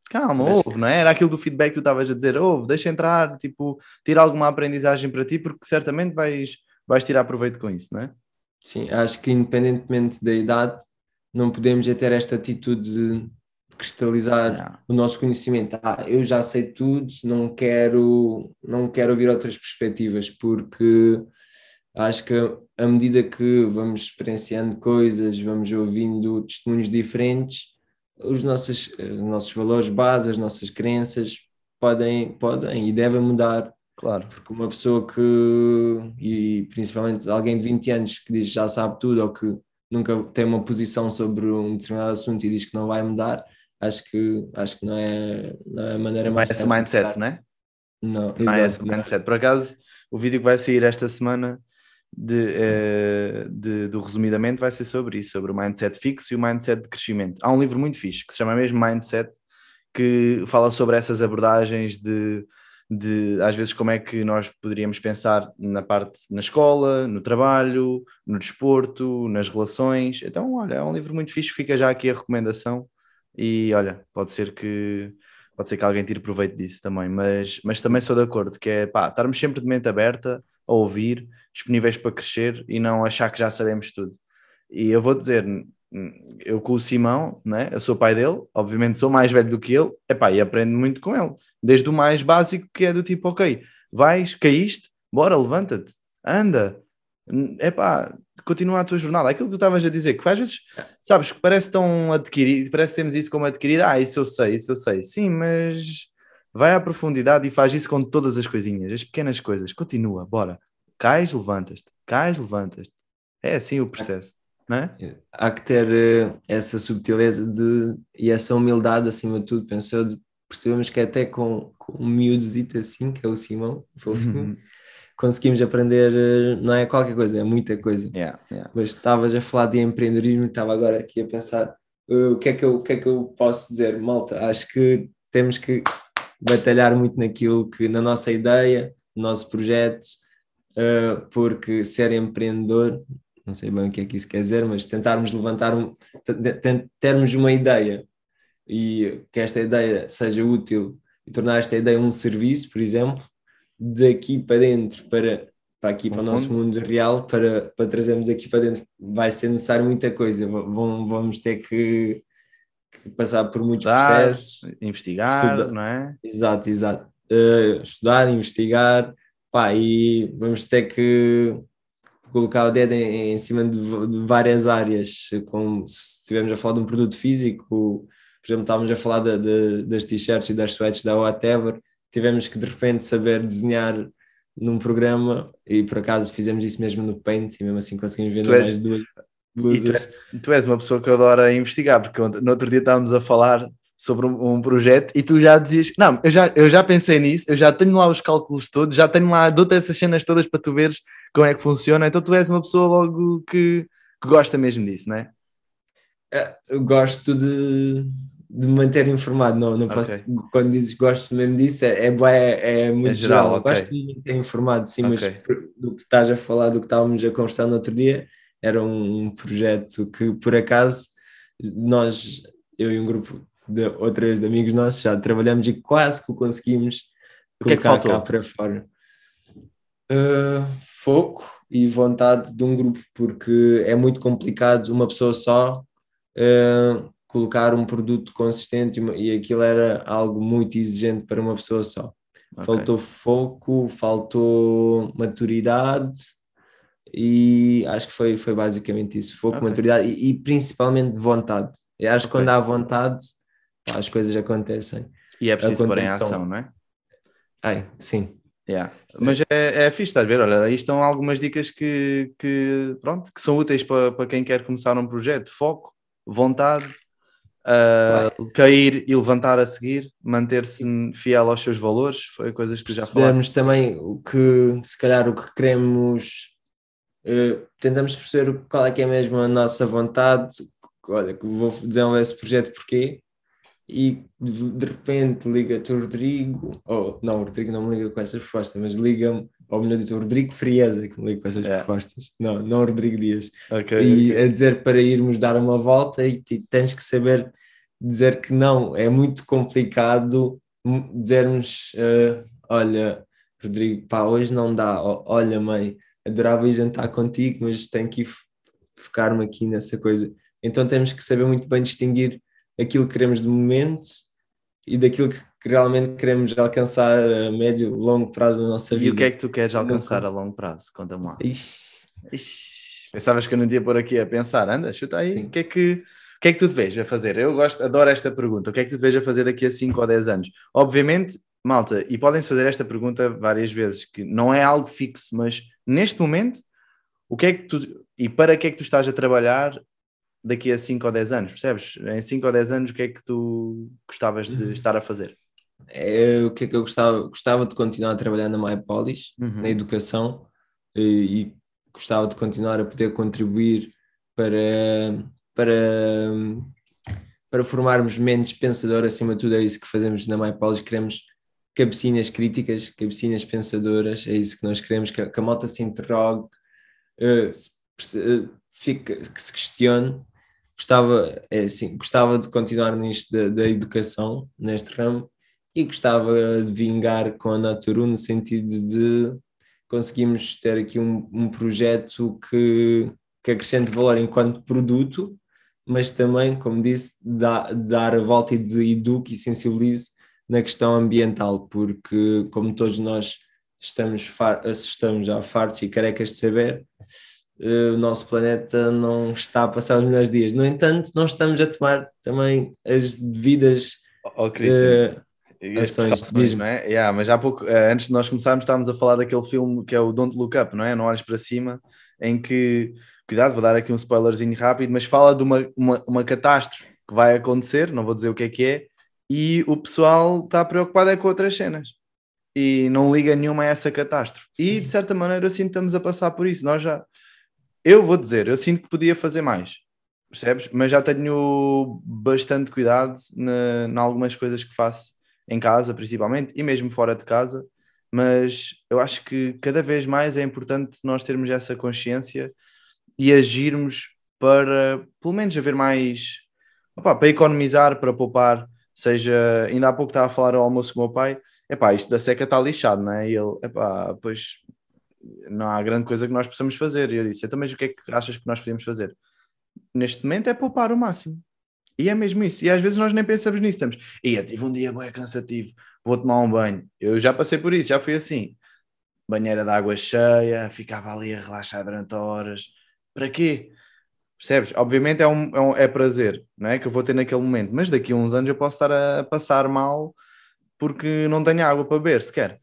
calma, Mas... ouve, não é? Era aquilo do feedback que tu estavas a dizer, ouve, deixa entrar, tipo, tira alguma aprendizagem para ti, porque certamente vais, vais tirar proveito com isso, não é? Sim, acho que independentemente da idade, não podemos é ter esta atitude de cristalizar o nosso conhecimento. Ah, eu já sei tudo, não quero, não quero ouvir outras perspectivas, porque acho que à medida que vamos experienciando coisas, vamos ouvindo testemunhos diferentes, os nossos, os nossos valores base, as nossas crenças podem, podem e devem mudar. Claro. Porque uma pessoa que, e principalmente alguém de 20 anos que diz já sabe tudo ou que nunca tem uma posição sobre um determinado assunto e diz que não vai mudar, acho que, acho que não, é, não é a maneira mais. Não é esse mindset, não é? Não, não é esse mindset. Por acaso, o vídeo que vai sair esta semana de, uh, de, do resumidamente vai ser sobre isso, sobre o mindset fixo e o mindset de crescimento. Há um livro muito fixe que se chama mesmo Mindset, que fala sobre essas abordagens de, de às vezes como é que nós poderíamos pensar na parte na escola, no trabalho, no desporto, nas relações. Então, olha, é um livro muito fixe, fica já aqui a recomendação e olha, pode ser que pode ser que alguém tire proveito disso também, mas, mas também sou de acordo que é pá, estarmos sempre de mente aberta a ouvir, disponíveis para crescer e não achar que já sabemos tudo. E eu vou dizer, eu com o Simão, né? eu sou pai dele, obviamente sou mais velho do que ele, epá, e aprendo muito com ele, desde o mais básico que é do tipo, ok, vais, caíste, bora, levanta-te, anda, epá, continua a tua jornada. Aquilo que tu estavas a dizer, que às vezes, sabes, que parece tão adquirido, parece que temos isso como adquirido, ah, isso eu sei, isso eu sei, sim, mas vai à profundidade e faz isso com todas as coisinhas, as pequenas coisas. Continua, bora. Cais, levantas-te. Cais, levantas-te. É assim o processo, não é? Há que ter uh, essa subtileza de, e essa humildade acima de tudo. Pensou de percebemos que até com, com um miúdozito assim, que é o Simão, fofinho, uhum. Conseguimos aprender, uh, não é qualquer coisa, é muita coisa. Yeah, yeah. Mas estavas a falar de empreendedorismo e estava agora aqui a pensar uh, o, que é que eu, o que é que eu posso dizer? Malta, acho que temos que batalhar muito naquilo que, na nossa ideia, no nosso projeto, uh, porque ser empreendedor, não sei bem o que é que isso quer dizer, mas tentarmos levantar, um, termos uma ideia e que esta ideia seja útil e tornar esta ideia um serviço, por exemplo, daqui para dentro para, para aqui para o nosso mundo real, para, para trazermos aqui para dentro, vai ser necessário muita coisa. Vão, vamos ter que, que passar por muitos estudar, processos, investigar, estudar. não é? Exato, exato. Uh, estudar, investigar, pá, e vamos ter que colocar o dedo em, em cima de, de, várias áreas, como se estivermos a falar de um produto físico, por exemplo, estávamos a falar de, de, das t-shirts e das sweats da Whatever, tivemos que de repente saber desenhar num programa e por acaso fizemos isso mesmo no Paint e mesmo assim conseguimos vender és, mais duas blusas. Tu, tu, és uma pessoa que adora investigar, porque no outro dia estávamos a falar sobre um, um, projeto e tu já dizias, não, eu já, eu já pensei nisso, eu já tenho lá os cálculos todos, já tenho lá, dou-te essas cenas todas para tu veres como é que funciona, então tu és uma pessoa logo que, que gosta mesmo disso, não é? é eu gosto de, de manter informado, não, não posso, okay. quando dizes gosto mesmo disso, é, é, é, muito é geral, geral. Okay. gosto de manter informado, sim, okay. mas do que estás a falar, do que estávamos a conversar no outro dia, era um projeto que por acaso nós, eu e um grupo de outras de amigos nossos já trabalhamos e quase que o conseguimos o que é que faltou? cá para fora. Uh, foco e vontade de um grupo, porque é muito complicado uma pessoa só uh, colocar um produto consistente e, aquilo era algo muito exigente para uma pessoa só. Okay. Faltou foco, faltou maturidade e acho que foi, foi basicamente isso: foco, okay. maturidade e, e, principalmente vontade. Eu acho okay. que quando há vontade pá, as coisas acontecem. E é preciso pôr em ação, não é? Ai, sim. Yeah. Mas é, é fixe, estás a ver? Olha, aí estão algumas dicas que, que, pronto, que são úteis para, para quem quer começar um projeto. Foco, vontade, uh, cair e levantar a seguir, manter-se fiel aos seus valores, foi coisas que já falaste. também o que, se calhar, o que queremos, uh, tentamos perceber qual é que é mesmo a nossa vontade, olha, vou desenvolver esse projeto porquê, e de, de repente liga-te o Rodrigo, ou não, o Rodrigo não me liga com essas propostas, mas liga-me, ou melhor dito, o Rodrigo Frieza que me liga com essas é. propostas, não, não o Rodrigo Dias, okay, e okay. a dizer para irmos dar uma volta e, e tens que saber dizer que não, é muito complicado dizermos, uh, olha, Rodrigo, pá, hoje não dá, olha mãe, adorava ir jantar contigo, mas tenho que focar-me aqui nessa coisa. Então temos que saber muito bem distinguir aquilo que queremos de momento e daquilo que realmente queremos alcançar a médio, longo prazo na nossa vida. E o que é que tu queres alcançar a longo prazo? Conta-me lá. Ixi. Ixi. Pensavas que eu não ia por aqui a pensar? Anda, chuta aí. O que é que, o que é que tu te vês a fazer? Eu gosto, adoro esta pergunta. O que é que tu te vês a fazer daqui a 5 ou 10 anos? Obviamente, malta, e podem-se fazer esta pergunta várias vezes, que não é algo fixo, mas neste momento, o que é que tu e para que é que tu estás a trabalhar daqui a 5 ou 10 anos, percebes? Em 5 ou 10 anos, o que é que tu gostavas de uhum. estar a fazer? É, o que é que eu gostava? Gostava de continuar a trabalhar na MyPolis, uhum. na educação, e, e, gostava de continuar a poder contribuir para, para, para formarmos mentes pensadoras, acima de tudo é isso que fazemos na MyPolis, queremos cabecinhas críticas, cabecinhas pensadoras, é isso que nós queremos, que, que a malta se interrogue, uh, se, uh, fique, que se questione gostava, é assim, gostava de continuar nisto da, da, educação, neste ramo, e gostava de vingar com a Naturu no sentido de conseguirmos ter aqui um, um projeto que, que acrescente valor enquanto produto, mas também, como disse, dá, dar a volta e de eduque e sensibilize na questão ambiental, porque como todos nós estamos, far, estamos já fartos e carecas de saber, uh, o nosso planeta não está a passar os melhores dias. No entanto, não estamos a tomar também as devidas oh, uh, ações. Não é? Yeah, mas há pouco, uh, antes de nós começarmos, estávamos a falar daquele filme que é o Don't Look Up, não é? Não olhes para cima, em que, cuidado, vou dar aqui um spoilerzinho rápido, mas fala de uma, uma, uma catástrofe que vai acontecer, não vou dizer o que é que é, e o pessoal está preocupado é com outras cenas e não liga nenhuma a essa catástrofe. E de certa maneira eu sinto que estamos a passar por isso. Nós já, eu vou dizer, eu sinto que podia fazer mais. percebes? Mas já tenho bastante cuidado em algumas coisas que faço em casa, principalmente, e mesmo fora de casa. Mas eu acho que cada vez mais é importante nós termos essa consciência e agirmos para, pelo menos, haver mais opa, para economizar, para poupar. Seja, ainda há pouco estava a falar ao almoço com o meu pai, epá, isto da seca está lixado, não é? E ele, epá, pois não há grande coisa que nós possamos fazer. E eu disse, então, mas o que é que achas que nós podemos fazer? Neste momento é poupar o máximo. E é mesmo isso. E às vezes nós nem pensamos nisso. Estamos, e eu tive um dia bem cansativo, vou tomar um banho. Eu já passei por isso, já fui assim. Banheira de água cheia, ficava ali a relaxar durante horas. Para quê? Percebes? Obviamente é, um, é, um, é prazer, não é? Que eu vou ter naquele momento, mas daqui a uns anos eu posso estar a passar mal porque não tenho água para beber sequer.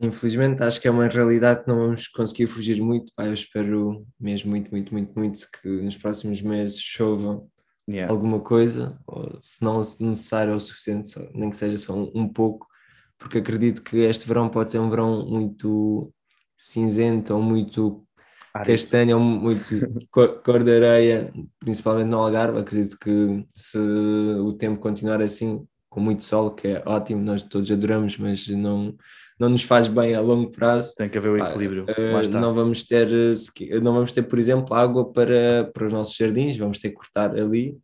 Infelizmente, acho que é uma realidade que não vamos conseguir fugir muito. eu espero mesmo muito, muito, muito, muito que nos próximos meses chova yeah. alguma coisa, ou, se não necessário ou suficiente, nem que seja só um, um, pouco, porque acredito que este verão pode ser um verão muito cinzento ou muito castanho ou muito cor, cor de areia, principalmente no Algarve. Acredito que se o tempo continuar assim, com muito sol, que é ótimo, nós todos adoramos, mas não não nos faz bem a longo prazo. Tem que haver o equilíbrio. Uh, não vamos ter, eh, não vamos ter, por exemplo, água para, para os nossos jardins, vamos ter que cortar ali.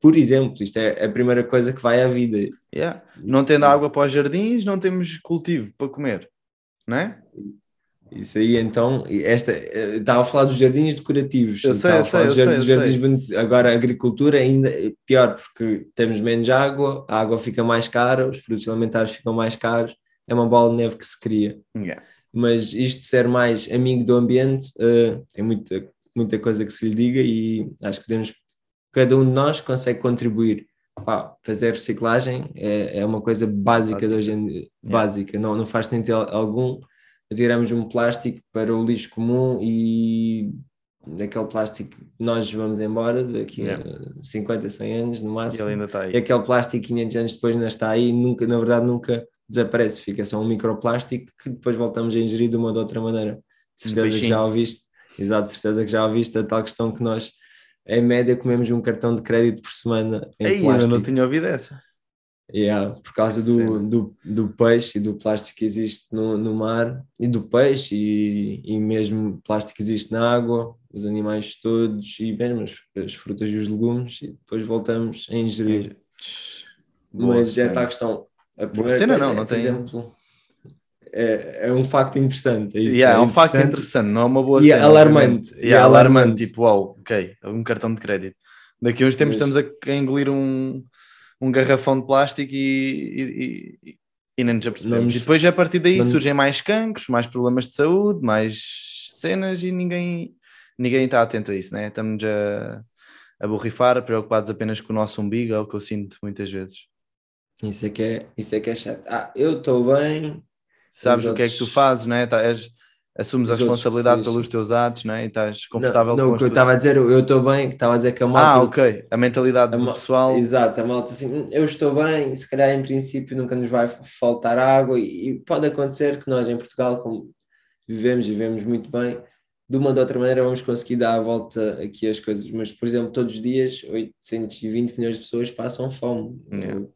Por exemplo, isto é a primeira coisa que vai à vida. Yeah. Não tendo água para os jardins, não temos cultivo para comer, não é? Isso aí, então, esta, eh, estava a falar dos jardins decorativos. Eu sei, eu sei, jardins, sei, jardins sei. Agora a agricultura ainda é pior, porque temos menos água, a água fica mais cara, os produtos alimentares ficam mais caros, é uma bola de neve que se cria. Yeah. Mas isto ser mais amigo do ambiente, uh, tem muita, muita coisa que se lhe diga e acho que podemos, cada um de nós consegue contribuir. Pá, fazer reciclagem é, é uma coisa básica, básica. de hoje em dia, básica, não, não faz sentido algum tiramos um plástico para o lixo comum e aquele plástico nós vamos embora daqui yeah. a 50, 100 anos no máximo. E ele ainda está aí. E aquele plástico 500 anos depois ainda está aí, nunca, na verdade nunca desaparece, fica só um microplástico que depois voltamos a ingerir de uma ou de outra maneira. De certeza que já ouviste, exato, certeza que já ouviste a tal questão que nós, em média, comemos um cartão de crédito por semana em Ei, plástico. Eu não tinha ouvido essa. Yeah, por causa do, do, do, peixe e do plástico que existe no, no mar, e do peixe, e, e mesmo plástico que existe na água, os animais todos, e mesmo as, as frutas e os legumes, e depois voltamos a ingerir. Mas é a questão, a cena não, é, não tem. exemplo, é, é um facto interessante. É, isso, yeah, é, é um facto interessante, não é uma boa e cena. Alarmante. E é alarmante. Tipo, uau, ok, um cartão de crédito. Daqui a uns tempos Mas... estamos a, a, engolir um, um garrafão de plástico e, e, e, e nem nos apercebemos. E depois a partir daí surgem mais cancros, mais problemas de saúde, mais cenas e ninguém, ninguém está atento a isso, né? Estamos a, a borrifar, preocupados apenas com o nosso umbigo, é o que eu sinto muitas vezes. Isso é que é, isso é, que é chato. Ah, eu estou bem. Sabes o que é que tu fazes, né? Tá, és, assumes a responsabilidade pelos teus atos, né? E estás confortável não, não, com o que eu estava a dizer, eu estou bem, estava a dizer que a malta. Ah, ok. A mentalidade a do pessoal. Exato, a malta assim, eu estou bem, se calhar em princípio nunca nos vai faltar água, e, e pode acontecer que nós em Portugal, como vivemos e vivemos muito bem, de uma ou de outra maneira vamos conseguir dar a volta aqui às coisas, mas por exemplo, todos os dias 820 milhões de pessoas passam fome. Yeah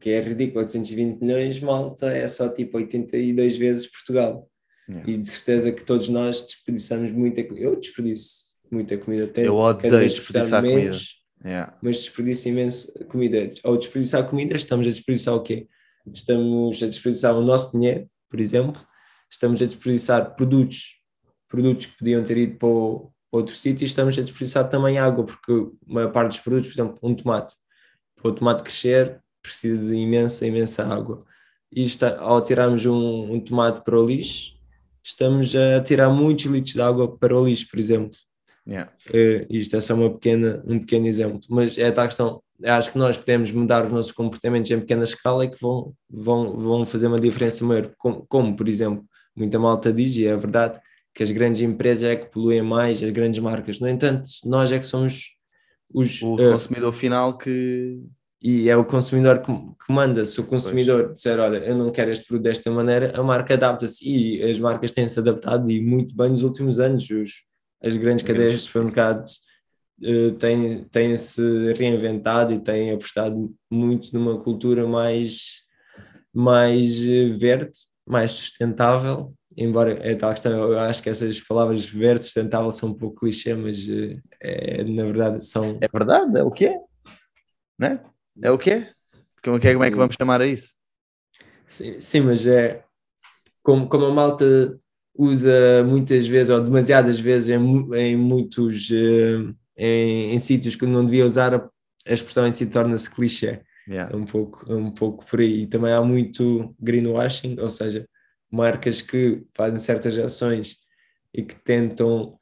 que é ridículo, 820 milhões, malta é só tipo 82 vezes Portugal. Yeah. E de certeza que todos nós desperdiçamos muita comida. Eu desperdiço muita comida. Tento, eu odeio desperdiçar menos, comida. Yeah. Mas desperdiço imenso comida. Ao desperdiçar comida, estamos a desperdiçar o quê? Estamos a desperdiçar o nosso dinheiro, por exemplo. Estamos a desperdiçar produtos, produtos que podiam ter ido para outro sítio e estamos a desperdiçar também água, porque a maior parte dos produtos, por exemplo, um tomate, para o tomate crescer, precisa de imensa, imensa água. E está, ao tirarmos um, um, tomate para o lixo, estamos a tirar muitos litros de água para o lixo, por exemplo. Yeah. Uh, isto é só uma pequena, um pequeno exemplo, mas é a tal questão. Acho que nós podemos mudar os nossos comportamentos em pequena escala e que vão, vão, vão fazer uma diferença maior. Como, como, por exemplo, muita malta diz, e é verdade, que as grandes empresas é que poluem mais, as grandes marcas. No entanto, nós é que somos os. O uh, consumidor final que e é o consumidor que, que manda. Se o consumidor pois. disser, olha, eu não quero este produto desta maneira, a marca adapta-se e as marcas têm-se adaptado e muito bem nos últimos anos. Os, as grandes cadeias de supermercados uh, têm, têm se reinventado e têm apostado muito numa cultura mais, mais verde, mais sustentável embora é tal questão, eu acho que essas palavras verde sustentável são um pouco clichê, mas é, na verdade são. É verdade, é o quê? Né? É o quê? Como, é, como é que vamos chamar a isso? Sim, sim mas é como, como a malta usa muitas vezes ou demasiadas vezes em, em muitos eh, em, em sítios que não devia usar a, a expressão em si torna-se clichê. Yeah. É um pouco, é um pouco por aí. E também há muito greenwashing, ou seja, marcas que fazem certas ações e que tentam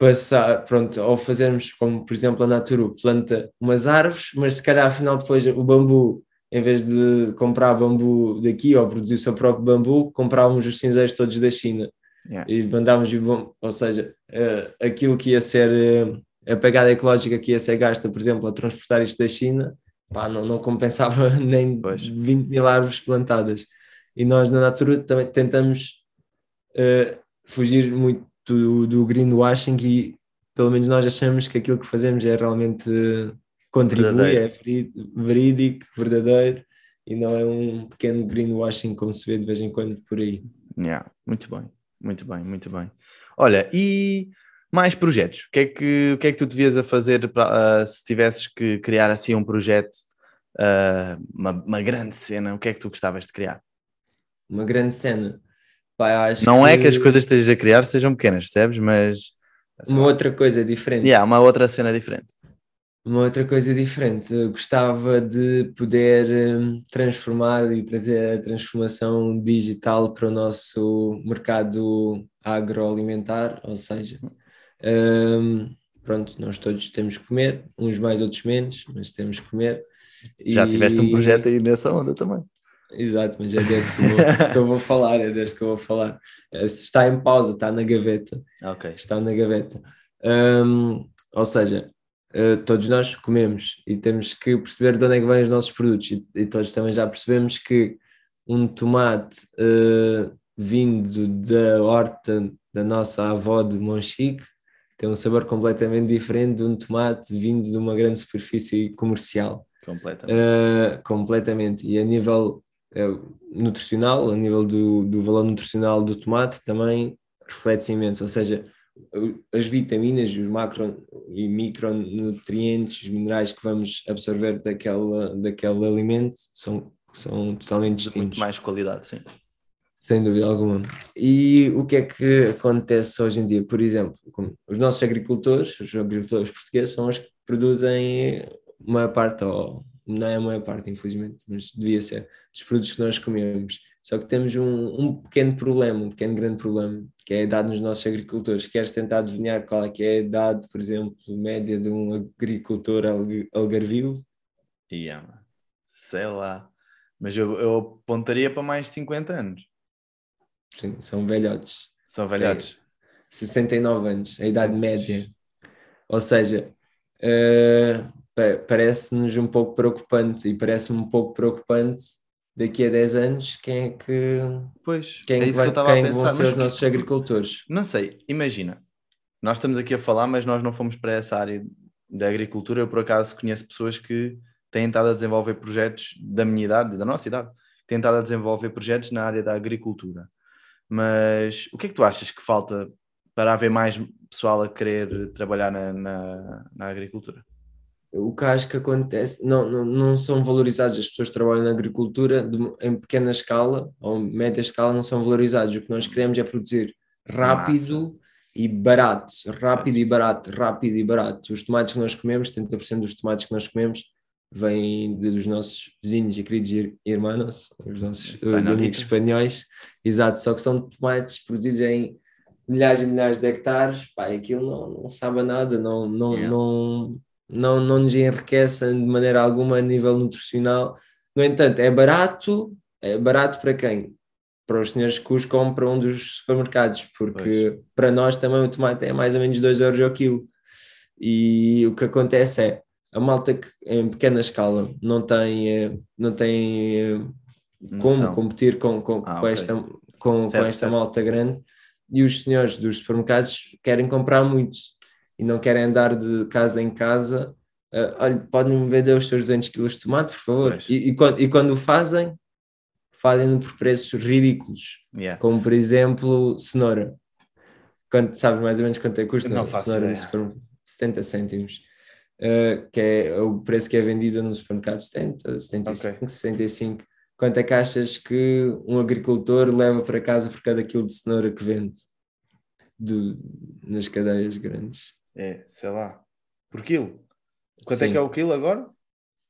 passar, pronto, ao fazermos como por exemplo a Naturu planta umas árvores, mas se calhar afinal depois o bambu, em vez de comprar bambu daqui ou produzir o seu próprio bambu, comprávamos os cinzeiros todos da China yeah. e mandávamos, ou seja, uh, aquilo que ia ser uh, a pegada ecológica que ia ser gasta, por exemplo, a transportar isto da China, pá, não, não compensava nem pois. 20 mil árvores plantadas e nós na Natura também tentamos uh, fugir muito do, do greenwashing e pelo menos nós achamos que aquilo que fazemos é realmente contribui, verdadeiro. é verídico, verdadeiro e não é um pequeno greenwashing como se vê de vez em quando por aí. Yeah, muito bem, muito bem, muito bem. Olha, e mais projetos? O que é que, o que, é que tu devias a fazer para, uh, se tivesses que criar assim um projeto, uh, uma, uma grande cena? O que é que tu gostavas de criar? uma grande cena. Pá, não que... é que as coisas que estejas a criar sejam pequenas, percebes? Mas. Assim, uma outra coisa diferente. Yeah, uma outra cena diferente. Uma outra coisa diferente. Eu gostava de poder um, transformar e trazer a transformação digital para o nosso mercado agroalimentar, ou seja, um, pronto, nós todos temos que comer, uns mais, outros menos, mas temos que comer. Já e... tiveste um projeto aí nessa onda também. Exato, mas é desse que eu, vou, que eu vou falar, é desse que eu vou falar. É, está em pausa, está na gaveta. Ok. Está na gaveta. Um, ou seja, uh, todos nós comemos e temos que perceber de onde é que vêm os nossos produtos e, e todos também já percebemos que um tomate uh, vindo da horta da nossa avó de Monchique tem um sabor completamente diferente de um tomate vindo de uma grande superfície comercial. Completamente. Uh, completamente. E a nível nutricional, a nível do, do valor nutricional do tomate, também reflete-se imenso. Ou seja, as vitaminas, os macro e micronutrientes, os minerais que vamos absorver daquela, daquele alimento são, são totalmente distintos. Muito mais qualidade, sim. Sem dúvida alguma. E o que é que acontece hoje em dia? Por exemplo, os nossos agricultores, os agricultores portugueses, são os que produzem uma parte, ou não é a maior parte, infelizmente, mas devia ser, dos produtos que nós comemos. Só que temos um, um pequeno problema, um pequeno grande problema, que é a idade nos nossos agricultores. Queres tentar adivinhar qual é que é a idade, por exemplo, média de um agricultor algarvio? Yeah, sei lá. Mas eu, eu apontaria para mais de 50 anos. Sim, são velhotes. São velhotes. É 69 anos, a idade média. Ou seja, uh, parece-nos um pouco preocupante e parece-me um pouco preocupante daqui a 10 anos quem é que pois, quem, é vai, que quem vão ser os nossos agricultores? Não sei, imagina nós estamos aqui a falar mas nós não fomos para essa área da agricultura. Eu por acaso conheço pessoas que têm estado a desenvolver projetos da minha idade, da nossa idade têm estado a desenvolver projetos na área da agricultura. Mas o que é que tu achas que falta para haver mais pessoal a querer trabalhar na, na, na agricultura? O que acho que acontece, não, não, não são valorizados, as pessoas que trabalham na agricultura de, em pequena escala ou média escala não são valorizados. O que nós queremos é produzir rápido Massa. e barato, rápido e barato, rápido e barato. Os tomates que nós comemos, 70% dos tomates que nós comemos vêm dos nossos vizinhos e queridos irmãos, os nossos amigos espanhóis, exato, só que são tomates produzidos em milhares e milhares de hectares, pá, aquilo não, não sabe nada, não, não, yeah. não não, não nos enriquecem de maneira alguma a nível nutricional. No entanto, é barato, é barato para quem? Para os senhores que os compram dos supermercados, porque pois. para nós também o tomate é mais ou menos 2 euros ao quilo. E o que acontece é, a malta que em pequena escala não tem, eh, não tem eh, como competir com, com, ah, com okay. esta, com, certo, com esta malta grande e os senhores dos supermercados querem comprar muito e não querem andar de casa em casa, uh, olha, podem-me vender os seus 200 kg de tomate, por favor. E, e, quando, e quando o fazem, fazem por preços ridículos, yeah. como por exemplo cenoura. Quanto, sabes mais ou menos quanto é que custa não a cenoura? 70 cêntimos. Uh, que é o preço que é vendido no supermercado 70, 75, okay. 65. Quanto é que achas que um agricultor leva para casa por cada quilo de cenoura que vende nas cadeias grandes? É, sei lá, por quilo. Quanto Sim. é que é o quilo agora?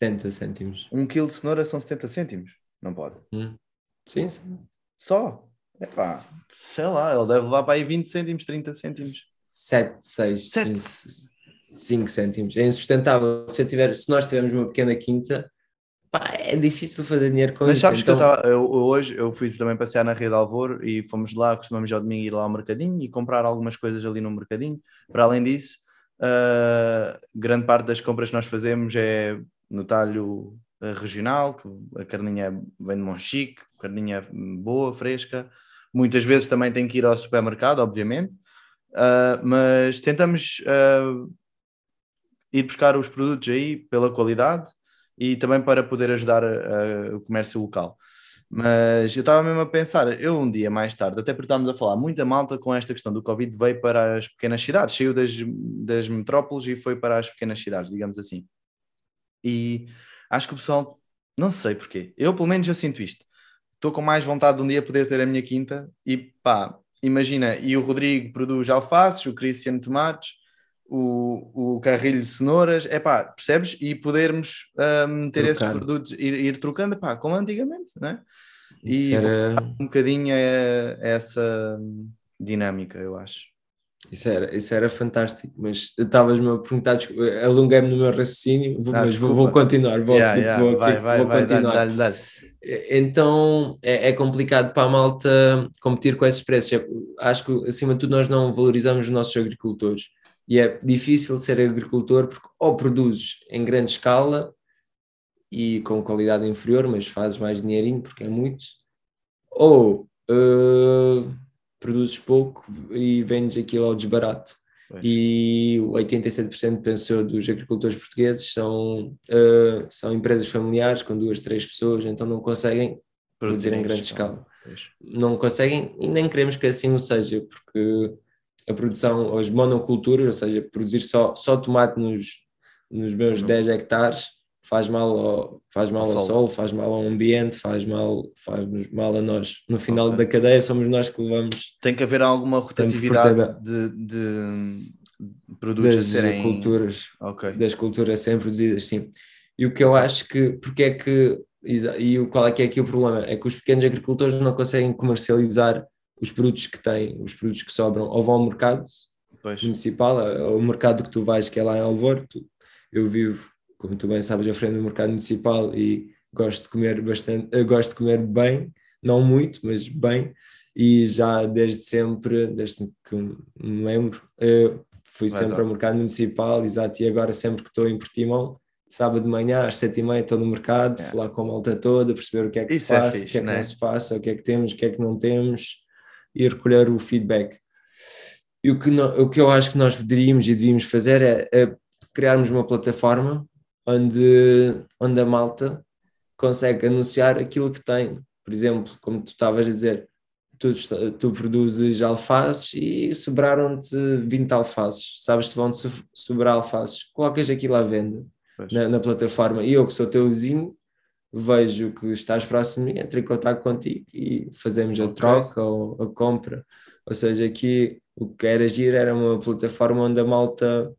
70 cêntimos. Um quilo de cenoura são 70 cêntimos? Não pode. Hum. Sim, sim. Só? É pá, sei lá, ele deve levar para aí 20 cêntimos, 30 cêntimos. 7, 6, 7. 5. 5 cêntimos. É insustentável. Se, tiver, se nós tivermos uma pequena quinta, pá, é difícil fazer dinheiro com Mas isso. Mas sabes então... que eu, então tava, eu, hoje eu fui também passear na Rede Alvor e fomos lá, costumamos ao domingo ir lá ao mercadinho e comprar algumas coisas ali no mercadinho. Para além disso, uh, grande parte das compras que nós fazemos é no talho uh, regional, que a carninha vem de Monchique, carninha boa, fresca. Muitas vezes também tem que ir ao supermercado, obviamente, uh, mas tentamos uh, ir buscar os produtos aí pela qualidade e também para poder ajudar a, a, o comércio local. Mas eu estava mesmo a pensar, eu um dia mais tarde, até porque estávamos a falar, muita malta com esta questão do Covid veio para as pequenas cidades, saiu das, das metrópoles e foi para as pequenas cidades, digamos assim. E acho que o pessoal, não sei porquê, eu pelo menos eu sinto isto. Estou com mais vontade de um dia poder ter a minha quinta e pá, imagina, e o Rodrigo produz alfaces, o Cristiano tomates, o, o carrilho de cenouras, é pá, percebes? E podermos um, ter esses produtos, ir, ir trocando, pá, como antigamente, né? E era... um bocadinho é, essa dinâmica, eu acho. Isso era, isso era fantástico, mas estavas-me a perguntar, alonguei-me no meu raciocínio, vou, ah, mas vou, vou, continuar, vou, yeah, yeah, vou, vai, vai, vou vai, continuar. Dá, dá, dá. Então é, é, complicado para a malta competir com esses preços. Acho que acima de tudo nós não valorizamos os nossos agricultores e é difícil ser agricultor porque ou produzes em grande escala e com qualidade inferior, mas fazes mais dinheirinho porque é muito, ou uh, produzes pouco e vendes aquilo ao desbarato. E 87% pensou dos agricultores portugueses são, uh, são empresas familiares com duas, três pessoas, então não conseguem produzir em grande escala. escala. Não conseguem e nem queremos que assim o seja, porque a produção, as monoculturas, ou seja, produzir só, só tomate nos, nos meus 10 hectares, faz mal ao, faz mal ao, ao sol. faz mal ao ambiente, faz mal, faz mal a nós. No final okay. da cadeia somos nós que levamos. Tem que haver alguma rotatividade de, de, produtos das a serem... culturas, okay. das culturas a serem produzidas, sim. E o que eu acho que, porque é que, e qual é que é aqui o problema? É que os pequenos agricultores não conseguem comercializar os produtos que têm, os produtos que sobram, ou vão ao mercado pois. municipal, ao mercado que tu vais, que é lá em Alvor. Eu vivo, como tu bem sabes, à frente do mercado municipal e gosto de comer bastante, gosto de comer bem, não muito, mas bem, e já desde sempre, desde que me lembro, fui sempre ao mercado municipal, exato, e agora sempre que estou em Portimão, sábado de manhã às sete e meia estou no mercado, é. falar com a malta toda, perceber o que é que Isso se é fixe, o que é que não, não se passa, o que é que temos, o que é que não temos, e recolher o feedback. E o que, no, o que eu acho que nós poderíamos e devíamos fazer é, é criarmos uma plataforma onde, onde a malta consegue anunciar aquilo que tem. Por exemplo, como tu estavas a dizer, tu, tu produzes alfaces e sobraram-te 20 alfaces. Sabes se vão-te sobrar alfaces. Colocas aquilo à venda na, na, plataforma e eu que sou teu vizinho vejo que estás próximo de mim, entro em contato contigo e fazemos a troca ou a compra. Ou seja, aqui o que era agir era uma plataforma onde a malta,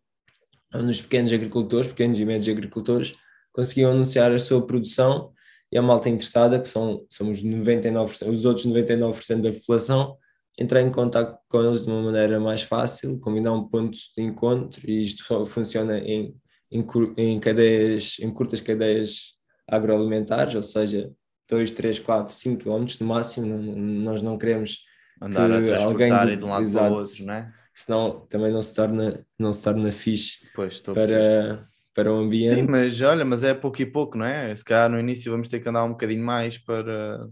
onde os pequenos agricultores, pequenos e médios agricultores, conseguiam anunciar a sua produção e a malta interessada, que são, somos 99%, os outros 99% da população, entrar em contato com eles de uma maneira mais fácil, combinar um ponto de encontro e isto funciona em, em, em cadeias, em curtas cadeias agroalimentares, ou seja, 2, 3, 4, 5 km no máximo, nós não queremos andar que a alguém do, de um lado exato, para o outro, não é? Senão também não se torna, não se torna fixe pois, para, para o ambiente. Sim, mas olha, mas é pouco e pouco, não é? Se calhar no início vamos ter que andar um bocadinho mais para,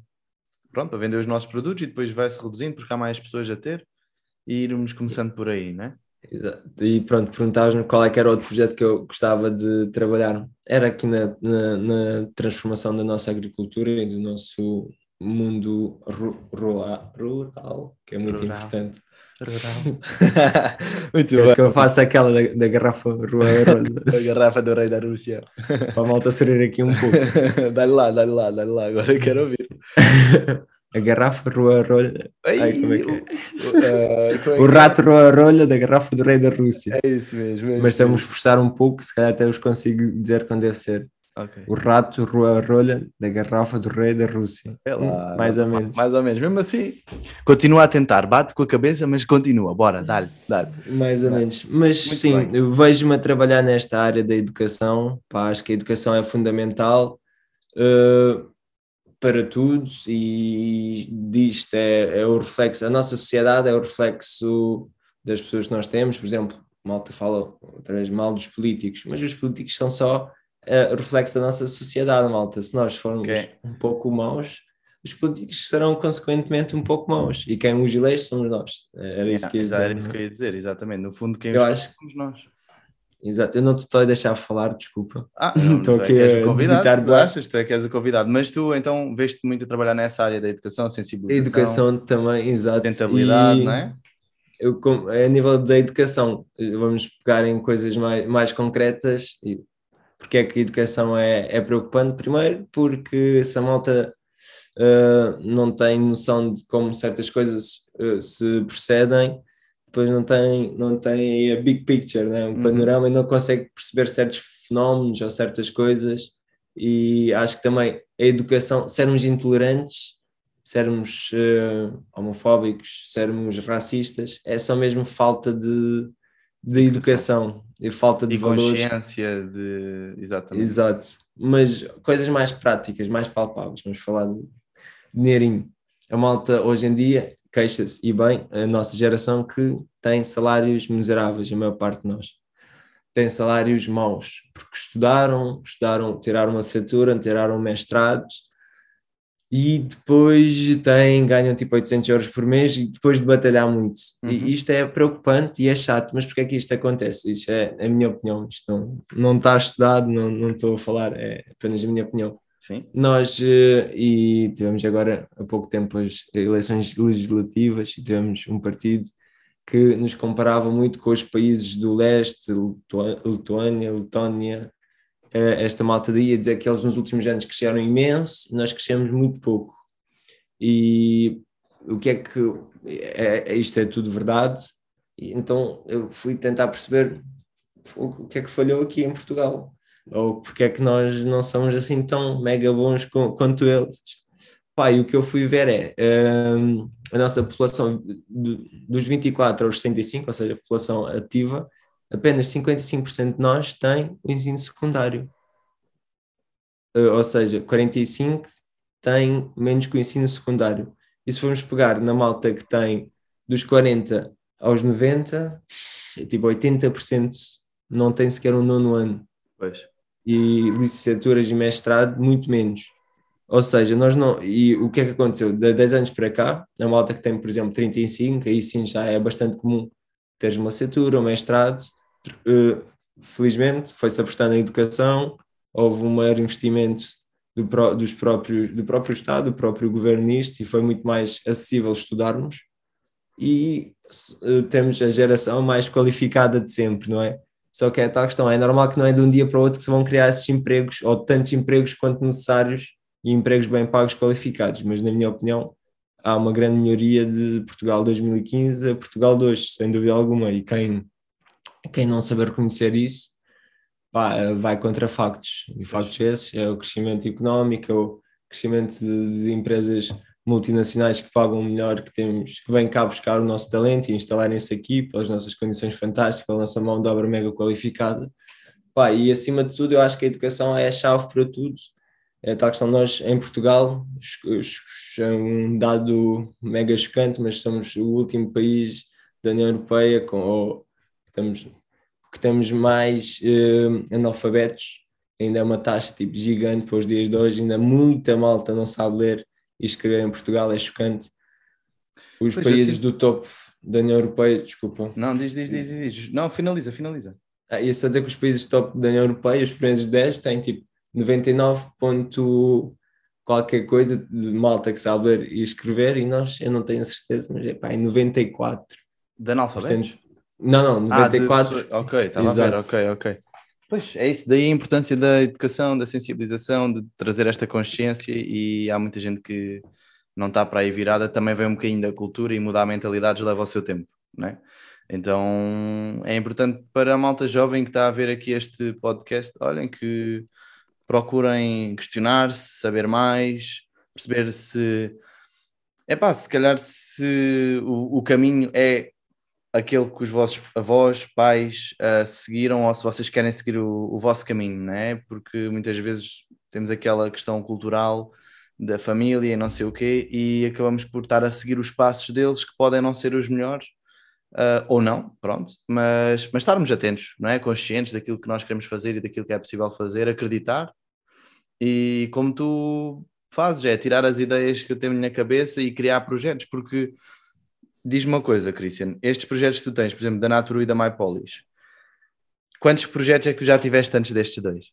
pronto, para vender os nossos produtos e depois vai-se reduzindo porque há mais pessoas a ter e irmos começando por aí, não é? E pronto, perguntavas-me qual é que era outro projeto que eu gostava de trabalhar. Era aqui na, na, na transformação da nossa agricultura e do nosso mundo rural, rural que é muito rural. importante. Rural. muito bem. que eu faço aquela da, da garrafa rural. da garrafa do rei da Rússia. Para a malta sair aqui um pouco. dá-lhe lá, dá-lhe lá, dá-lhe lá, agora eu quero ouvir. A garrafa roa rolha. Ai, como é que é? Uh, é o rato roa rolha da garrafa do rei da Rússia. É isso mesmo. É Mas se eu me esforçar um pouco, se calhar até os consigo dizer quando deve ser. Okay. O rato roa rolha da garrafa do rei da Rússia. É lá, mais ou menos. Mais ou menos. Mesmo assim, continua a tentar. Bate com a cabeça, mas continua. Bora, dá-lhe. Dá mais ou menos. Mas Muito sim, eu vejo-me a trabalhar nesta área da educação. Pá, acho que a educação é fundamental. Uh, para tudo e disto é, é, o reflexo, a nossa sociedade é o reflexo das pessoas que nós temos, por exemplo, malta fala outra vez mal dos políticos, mas os políticos são só uh, reflexo da nossa sociedade, malta. Se nós formos okay. um pouco maus, os políticos serão consequentemente um pouco maus e quem os elege somos nós. Era isso, que, ia dizer, era isso que eu ia dizer, exatamente. No fundo, quem os acho... somos nós. Exato, eu não te estou a deixar falar, desculpa. Ah, não, estou aqui é a convidado, tu achas, tu é que és o convidado, mas tu então veste muito a trabalhar nessa área da educação, sensibilização. Educação também, exato. Tentabilidade, e não é? Eu, a nível da educação, vamos pegar em coisas mais, mais concretas, e porque é que a educação é, é preocupante? Primeiro, porque se a malta uh, não tem noção de como certas coisas uh, se procedem, depois não tem, não tem a big picture, né? um uhum. panorama e não consegue perceber certos fenómenos ou certas coisas. E acho que também a educação, sermos intolerantes, sermos uh, homofóbicos, sermos racistas, é só mesmo falta de, de educação e falta de consciência de exatamente exato mas coisas mais práticas mais palpáveis vamos falar de dinheirinho a malta hoje em dia queixa-se, e bem, a nossa geração que tem salários miseráveis, a maior parte de nós. Tem salários maus, porque estudaram, estudaram, tiraram uma licenciatura, tiraram um mestrado, e depois têm, ganham tipo 800 euros por mês e depois de batalhar muito. Uhum. E isto é preocupante e é chato, mas porque é que isto acontece? Isto é a minha opinião, isto não, não está estudado, não, não estou a falar, é apenas a minha opinião. Sim. Nós, eh, e tivemos agora há pouco tempo as eleições legislativas e tivemos um partido que nos comparava muito com os países do leste, Lituânia, Letónia, eh, esta malta daí a dizer que eles nos últimos anos cresceram imenso, nós crescemos muito pouco. E o que é que é, é isto é tudo verdade? Então eu fui tentar perceber o que é que falhou aqui em Portugal ou porque é que nós não somos assim tão mega bons com, quanto eles. Pá, e o que eu fui ver é um, a nossa população dos 24 aos 65, ou seja, a população ativa, apenas 55% de nós tem o ensino secundário. Uh, ou seja, 45% tem menos que o ensino secundário. E se formos pegar na malta que tem dos 40 aos 90, tipo 80% não tem sequer um nono ano. Pois e licenciaturas e mestrado, muito menos. Ou seja, nós não. E o que é que aconteceu? De 10 anos para cá, a malta que tem, por exemplo, 35, aí sim já é bastante comum teres uma licenciatura, um mestrado. Uh, felizmente, foi-se apostando na educação, houve um maior investimento do, dos próprios, do próprio Estado, do próprio governo nisto, e foi muito mais acessível estudarmos. E uh, temos a geração mais qualificada de sempre, não é? Só que é tal questão, é normal que não é de um dia para o outro que se vão criar esses empregos, ou tantos empregos quanto necessários, e empregos bem pagos qualificados, mas na minha opinião há uma grande melhoria de Portugal 2015 a Portugal 2, sem dúvida alguma, e quem, quem não saber reconhecer isso, pá, vai contra factos, e factos esses é o crescimento económico, é o crescimento de empresas multinacionais que pagam melhor, que temos, que vêm cá buscar o nosso talento e instalarem-se aqui pelas nossas condições fantásticas, pela nossa mão de obra mega qualificada. Pá, e acima de tudo, eu acho que a educação é a chave para tudo. É tal questão, nós em Portugal, é um dado mega chocante, mas somos o último país da União Europeia com, ou, que, temos, que temos mais eh, analfabetos, ainda é uma taxa tipo, gigante para os dias de hoje, ainda muita malta não sabe ler e escrever em Portugal é chocante. Os pois países assim, do topo da União Europeia, desculpa. Não, diz, diz, diz, diz. Não, finaliza, finaliza. Ah, ia só dizer que os países top da União Europeia, os primeiros 10, têm tipo 99 ponto qualquer coisa de malta que sabe ler e escrever, e nós, eu não tenho a certeza, mas é pá, em 94. De analfabetos? Não, não, 94. Ah, ok, estava a ver, ok, ok. Pois é isso, daí a importância da educação, da sensibilização, de trazer esta consciência e há muita gente que não está para aí virada, também vem um bocadinho da cultura e mudar mentalidades leva o seu tempo, não é? Então é importante para a malta jovem que está a ver aqui este podcast, olhem que procurem questionar-se, saber mais, perceber se é pá, se calhar se o, o caminho é aquele que os vossos avós, pais uh, seguiram ou se vocês querem seguir o, o vosso caminho, não é? Porque muitas vezes temos aquela questão cultural da família e não sei o quê e acabamos por estar a seguir os passos deles que podem não ser os melhores uh, ou não, pronto, mas, mas estarmos atentos, não é? Conscientes daquilo que nós queremos fazer e daquilo que é possível fazer, acreditar e como tu fazes, é tirar as ideias que eu tenho na cabeça e criar projetos, porque Diz-me uma coisa, Christian, estes projetos que tu tens, por exemplo, da Naturu e da MyPolis, quantos projetos é que tu já tiveste antes destes dois?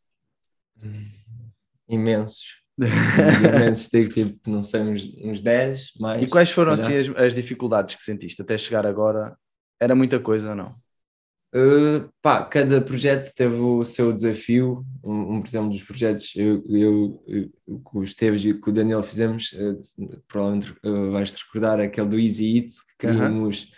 Imensos. Imensos, tipo, não sei, uns, uns 10, mais. E quais foram assim, as, as dificuldades que sentiste até chegar agora? Era muita coisa ou não? Uh, pá, cada projeto teve o seu desafio. Um, um por exemplo, dos projetos eu, eu, eu, com o Esteves e com o Daniel fizemos, uh, provavelmente uh, vais-te recordar, aquele do Easy Eat, que queríamos -huh.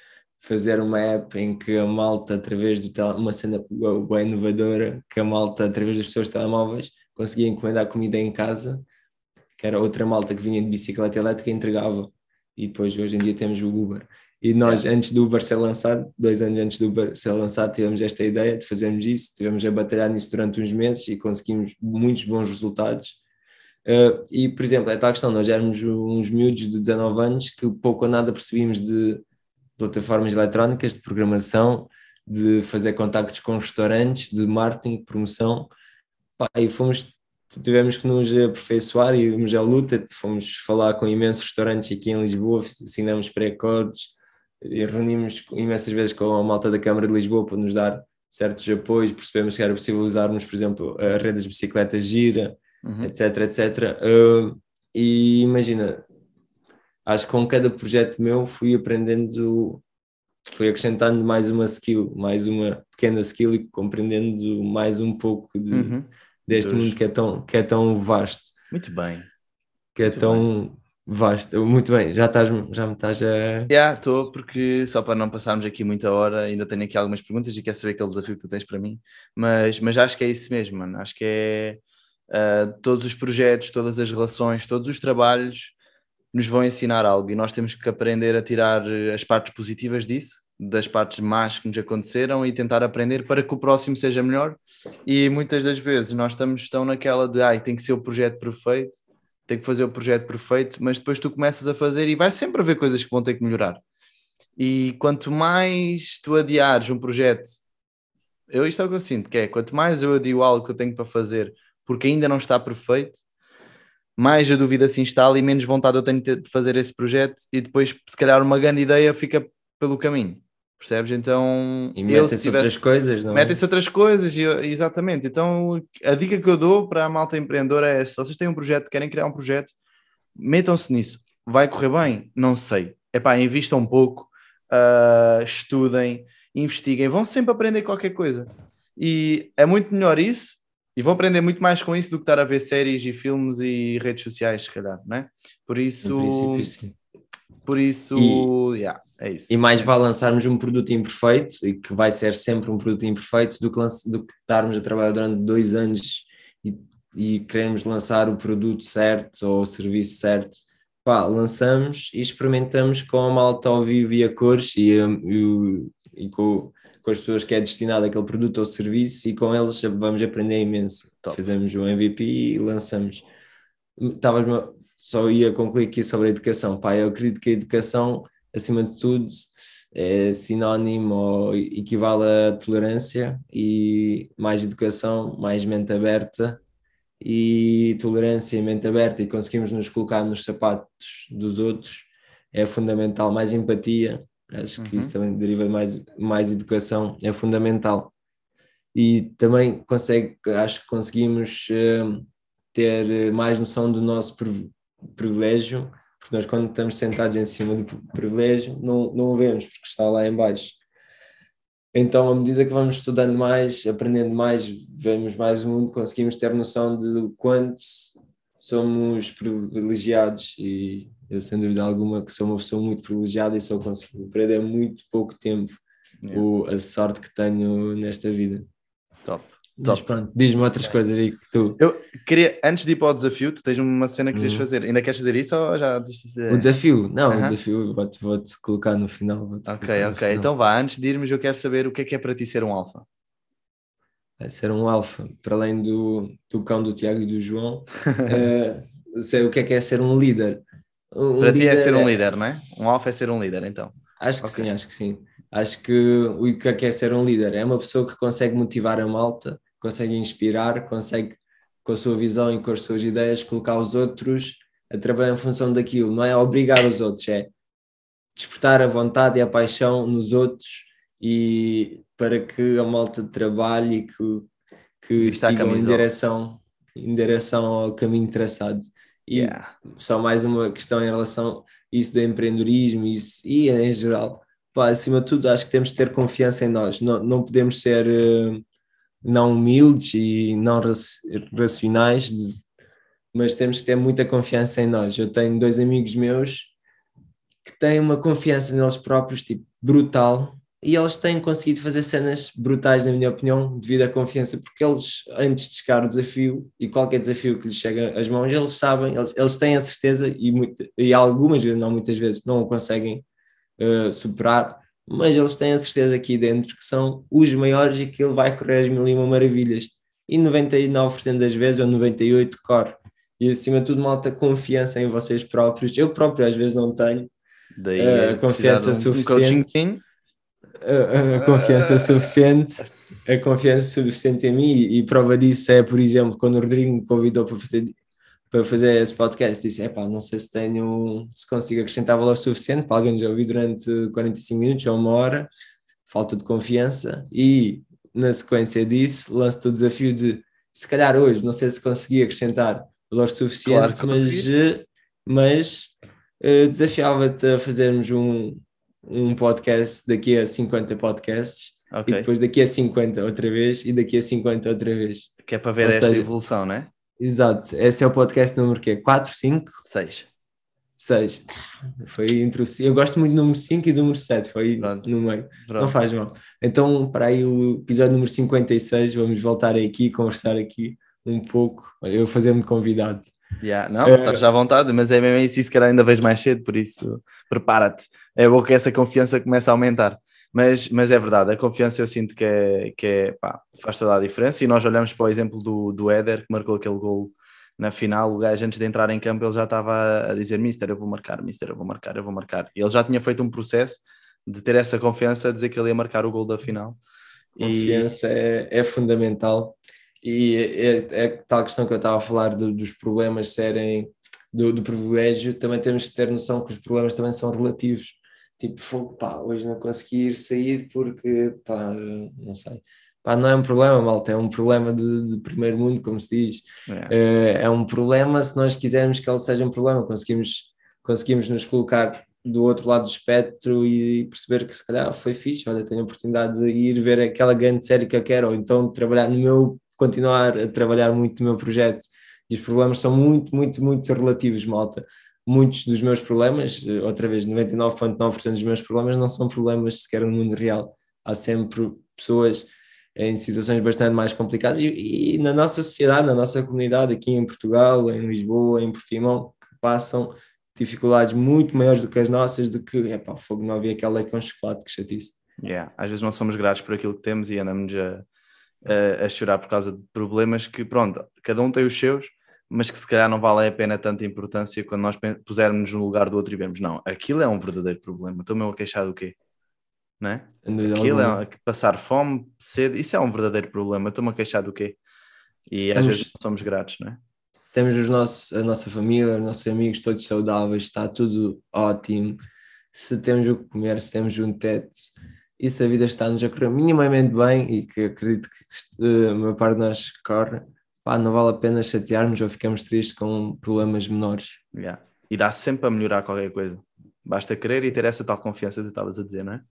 fazer uma app em que a malta, através do tele, uma cena bem inovadora, que a malta, através dos seus telemóveis, conseguia encomendar comida em casa, que era outra malta que vinha de bicicleta elétrica e entregava. E depois, hoje em dia, temos o Uber. E nós, antes do Uber ser lançado, dois anos antes do Uber ser lançado, tivemos esta ideia de fazermos isso, tivemos a batalhar nisso durante uns meses e conseguimos muitos bons resultados. Uh, e, por exemplo, é tal questão, nós éramos uns miúdos de 19 anos que pouco ou nada percebíamos de plataformas eletrónicas, de programação, de fazer contactos com restaurantes, de marketing, de promoção, Pá, e fomos, tivemos que nos aperfeiçoar e íamos à luta, fomos falar com imensos restaurantes aqui em Lisboa, assinamos pré-acordos, e reunimos imensas vezes com a malta da Câmara de Lisboa para nos dar certos apoios, percebemos que era possível usarmos, por exemplo, a rede das bicicletas gira, uhum. etc, etc. Uh, e imagina, acho que com cada projeto meu fui aprendendo, fui acrescentando mais uma skill, mais uma pequena skill e compreendendo mais um pouco de, uhum. Deste Deus. mundo que é, tão, que é tão vasto. Muito bem. Que é Muito tão... Bem Vasto, muito bem, já, estás, já me estás a. Já, estou, porque só para não passarmos aqui muita hora, ainda tenho aqui algumas perguntas e quero saber aquele desafio que tu tens para mim, mas, mas acho que é isso mesmo, mano. Acho que é uh, todos os projetos, todas as relações, todos os trabalhos nos vão ensinar algo e nós temos que aprender a tirar as partes positivas disso, das partes más que nos aconteceram e tentar aprender para que o próximo seja melhor. E muitas das vezes nós estamos tão naquela de ai, tem que ser o projeto perfeito tem que fazer o projeto perfeito, mas depois tu começas a fazer e vai sempre haver coisas que vão ter que melhorar. E quanto mais tu adiares um projeto, eu isto é o que eu sinto, que é quanto mais eu adio algo que eu tenho para fazer porque ainda não está perfeito, mais a dúvida se instala e menos vontade eu tenho de fazer esse projeto e depois se calhar uma grande ideia fica pelo caminho. Percebes? Então. E metem-se tivesse... outras coisas, não é? Metem-se outras coisas, exatamente. Então, a dica que eu dou para a malta empreendedora é: se vocês têm um projeto, querem criar um projeto, metam-se nisso. Vai correr bem? Não sei. É pá, invistam um pouco, uh, estudem, investiguem, vão sempre aprender qualquer coisa. E é muito melhor isso, e vão aprender muito mais com isso do que estar a ver séries e filmes e redes sociais, se calhar, não é? Por isso. Por isso, e... yeah. É isso. E mais vale lançarmos um produto imperfeito e que vai ser sempre um produto imperfeito do que, do que estarmos a trabalhar durante dois anos e, e queremos lançar o produto certo ou o serviço certo. Pá, lançamos e experimentamos com a malta ao vivo e a cores e, e, e com, com, as pessoas que é destinado aquele produto ou serviço e com eles vamos aprender imenso. Top. Fazemos um MVP e lançamos. Estavas só ia concluir aqui sobre a educação. Pá, eu acredito que a educação acima de tudo, é sinónimo ou equivale a tolerância e mais educação, mais mente aberta e tolerância e mente aberta e conseguimos nos colocar nos sapatos dos outros é fundamental, mais empatia Acho que uhum. isso também deriva mais, mais educação, é fundamental. E também consegue, acho que conseguimos uh, ter mais noção do nosso privilégio, porque nós quando estamos sentados em cima do privilégio não, não o vemos, porque está lá em baixo. Então, à medida que vamos estudando mais, aprendendo mais, vemos mais o mundo, conseguimos ter noção de quanto somos privilegiados e eu, sem dúvida alguma, que sou uma pessoa muito privilegiada e só consigo perder muito pouco tempo yeah. o, a sorte que tenho nesta vida. Top. Mas pronto, diz-me outras okay. coisas aí que tu. Eu queria, antes de ir para o desafio, tu tens uma cena que querias uhum. fazer. Ainda queres fazer isso ou já desististe? O desafio? Não, uhum. o desafio vou-te vou -te colocar no final. Ok, ok. Final. Então vá, antes de irmos, eu quero saber o que é que é para ti ser um alfa. É ser um alfa, para além do, do cão do Tiago e do João, uh, sei o que é que é ser um líder. Um para líder ti é ser um é... líder, não é? Um alfa é ser um líder, então. Acho que okay. sim, acho que sim. Acho que o que é que é ser um líder? É uma pessoa que consegue motivar a malta consegue inspirar, consegue com a sua visão e com as suas ideias colocar os outros a trabalhar em função daquilo, não é obrigar os outros, é despertar a vontade e a paixão nos outros e para que a malta trabalhe e que, que sigam em direção, em direção ao caminho traçado. E yeah. só mais uma questão em relação a isso do empreendedorismo isso, e em geral. Pá, acima de tudo, acho que temos de ter confiança em nós. Não, não podemos ser uh, não humildes e não racionais, mas temos que ter muita confiança em nós. Eu tenho dois amigos meus que têm uma confiança neles próprios, tipo, brutal, e eles têm conseguido fazer cenas brutais, na minha opinião, devido à confiança, porque eles, antes de chegar o desafio, e qualquer desafio que lhes chega às mãos, eles sabem, eles, eles têm a certeza, e, muito, e algumas vezes, não muitas vezes, não o conseguem uh, superar, mas eles têm a certeza aqui dentro que são os maiores e que ele vai correr as mil e uma maravilhas. E 99% das vezes, ou 98% corre. E acima de tudo, malta, confiança em vocês próprios. Eu próprio às vezes não tenho Daí, uh, confiança um, suficiente. Um a, a, confiança suficiente, a confiança suficiente em mim e, e prova disso é, por exemplo, quando o Rodrigo me convidou para fazer para fazer esse podcast, disse, epá, não sei se tenho, se consigo acrescentar valor suficiente para alguém já ouvir durante 45 minutos ou uma hora, falta de confiança, e na sequência disso lanço-te o desafio de, se calhar hoje, não sei se consegui acrescentar valor suficiente, claro mas, mas uh, desafiava-te a fazermos um, um podcast daqui a 50 podcasts, okay. e depois daqui a 50 outra vez, e daqui a 50 outra vez. Que é para ver Ou esta seja, evolução, não é? Exato, esse é o podcast número quê? 4, 5? 6. 6. Foi entre o. Eu gosto muito do número 5 e do número 7, foi Pronto. no meio. Pronto. Não faz mal. Então, para aí o episódio número 56, vamos voltar aqui, conversar aqui um pouco. Eu fazer-me convidado. Yeah, não, uh, estás à vontade, mas é mesmo isso, se calhar ainda vejo mais cedo, por isso prepara-te. É bom que essa confiança comece a aumentar. Mas, mas é verdade, a confiança eu sinto que, é, que é, pá, faz toda a diferença. E nós olhamos para o exemplo do, do Éder, que marcou aquele gol na final. O gajo, antes de entrar em campo, ele já estava a dizer: Mister, eu vou marcar, Mister, eu vou marcar, eu vou marcar. E ele já tinha feito um processo de ter essa confiança, dizer que ele ia marcar o gol da final. Confiança e... é, é fundamental. E é, é, tal questão que eu estava a falar do, dos problemas serem do, do privilégio, também temos que ter noção que os problemas também são relativos tipo, fogo, pá, hoje não consegui ir sair porque, pá, não sei. Pá, não é um problema, malta, é um problema de, de primeiro mundo, como se diz. É. é. é um problema se nós quisermos que ele seja um problema, conseguimos, conseguimos nos colocar do outro lado do espectro e perceber que se calhar foi fixe, olha, tenho a oportunidade de ir ver aquela grande série que eu quero, ou então trabalhar no meu, continuar a trabalhar muito no meu projeto. E os problemas são muito, muito, muito relativos, malta muitos dos meus problemas, eh, outra vez, 99,9% dos meus problemas não são problemas sequer no mundo real. Há sempre pessoas em situações bastante mais complicadas e, e, na nossa sociedade, na nossa comunidade, aqui em Portugal, em Lisboa, em Portimão, que passam dificuldades muito maiores do que as nossas, de que, epá, fogo, não havia aquele leite com chocolate, que chatice. Yeah. Às vezes não somos gratos por aquilo que temos e andamos a, a, a chorar por causa de problemas que, pronto, cada um tem os seus, mas que se calhar não vale a pena tanta importância quando nós pusermos no lugar do outro e vemos, não, aquilo é um verdadeiro problema, estou-me a queixar do quê? Não é? Aquilo é passar fome, sede, isso é um verdadeiro problema, estou-me a queixar do quê? E às vezes somos gratos, não é? Se temos os nossos, a nossa família, os nossos amigos todos saudáveis, está tudo ótimo, se temos o que comer, se temos um teto e se a vida está-nos a correr minimamente bem e que acredito que uh, a maior parte de nós corre, pá, não vale a pena chatearmos ou ficamos tristes com problemas menores. Yeah. E dá -se sempre a melhorar qualquer coisa. Basta querer e ter essa tal confiança que tu estavas a dizer, não é?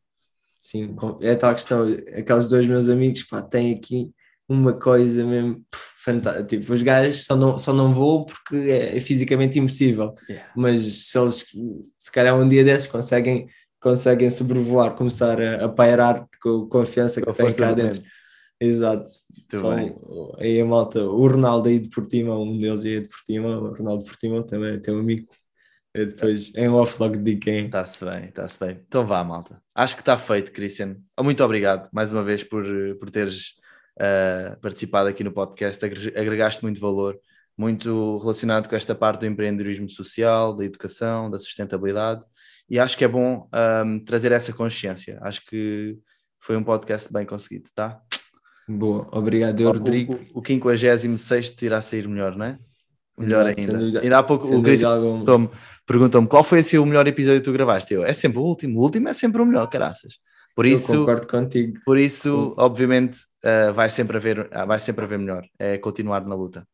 Sim, é tal questão. Aqueles dois meus amigos, pá, têm aqui uma coisa mesmo fantástica. Tipo, os gajos só não, só não vou porque é, é fisicamente impossível. Yeah. Mas se eles, se calhar um dia desses, conseguem, conseguem sobrevoar, começar a, a pairar com a confiança que têm cá dentro. Exato. Só, aí a malta, o Ronaldo aí de Portimão, um deles aí de Portimão, o Ronaldo de Portimão também tem um amigo. Eu depois em off logo digo quem. Está-se bem, está-se bem. Então vá, malta. Acho que está feito, Christian. Muito obrigado mais uma vez por, por teres uh, participado aqui no podcast. Agregaste muito valor, muito relacionado com esta parte do empreendedorismo social, da educação, da sustentabilidade. E acho que é bom um, trazer essa consciência. Acho que foi um podcast bem conseguido, tá? Boa, obrigado, eu, Rodrigo. O, o, o 56 irá sair melhor, não é? Melhor Exato, ainda. Dúvida, ainda há pouco o Chris perguntou-me qual foi assim, o melhor episódio que tu gravaste. Eu, é sempre o último, o último é sempre o melhor, caraças. Por eu isso, concordo contigo. Por isso, obviamente, uh, vai, sempre haver, uh, vai sempre haver melhor. É continuar na luta.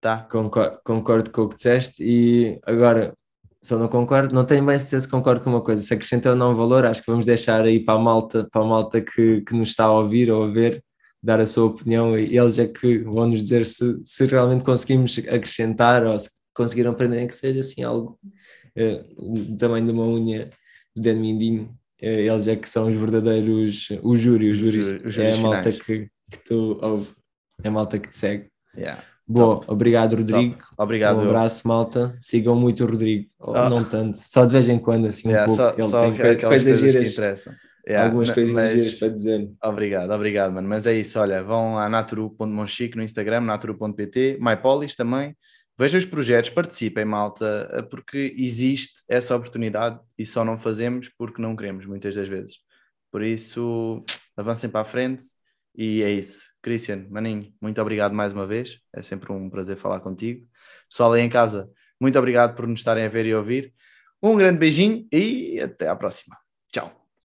Tá? Concordo, concordo com o que disseste e agora só não concordo, não tenho bem certeza se concordo com uma coisa. Se acrescentou ou não valor, acho que vamos deixar aí para a malta, para a malta que, que nos está a ouvir ou a ver dar a sua opinião e eles é que vão nos dizer se, se realmente conseguimos acrescentar ou se conseguiram aprender que seja assim algo uh, tamanho de uma unha de dedo mindinho. Uh, eles é que são os verdadeiros, o júri, o júri, é a malta que, que tu ouve, é a malta que te segue. Yeah. Boa, Top. obrigado Rodrigo. Top. Obrigado. Um abraço, malta. Sigam muito o Rodrigo, oh. não tanto, só de vez em quando, assim yeah, um pouco. Só, Ele só tem coisas giras. que interessam. Yeah, Algumas coisinhas mas... para dizer. Obrigado, obrigado, mano. Mas é isso, olha, vão a naturu.monchique no Instagram, naturu.pt, MyPolis também. Vejam os projetos, participem, malta, porque existe essa oportunidade e só não fazemos porque não queremos, muitas das vezes. Por isso, avancem para a frente e é isso. Christian, maninho, muito obrigado mais uma vez. É sempre um prazer falar contigo. Pessoal aí em casa, muito obrigado por nos estarem a ver e ouvir. Um grande beijinho e até à próxima.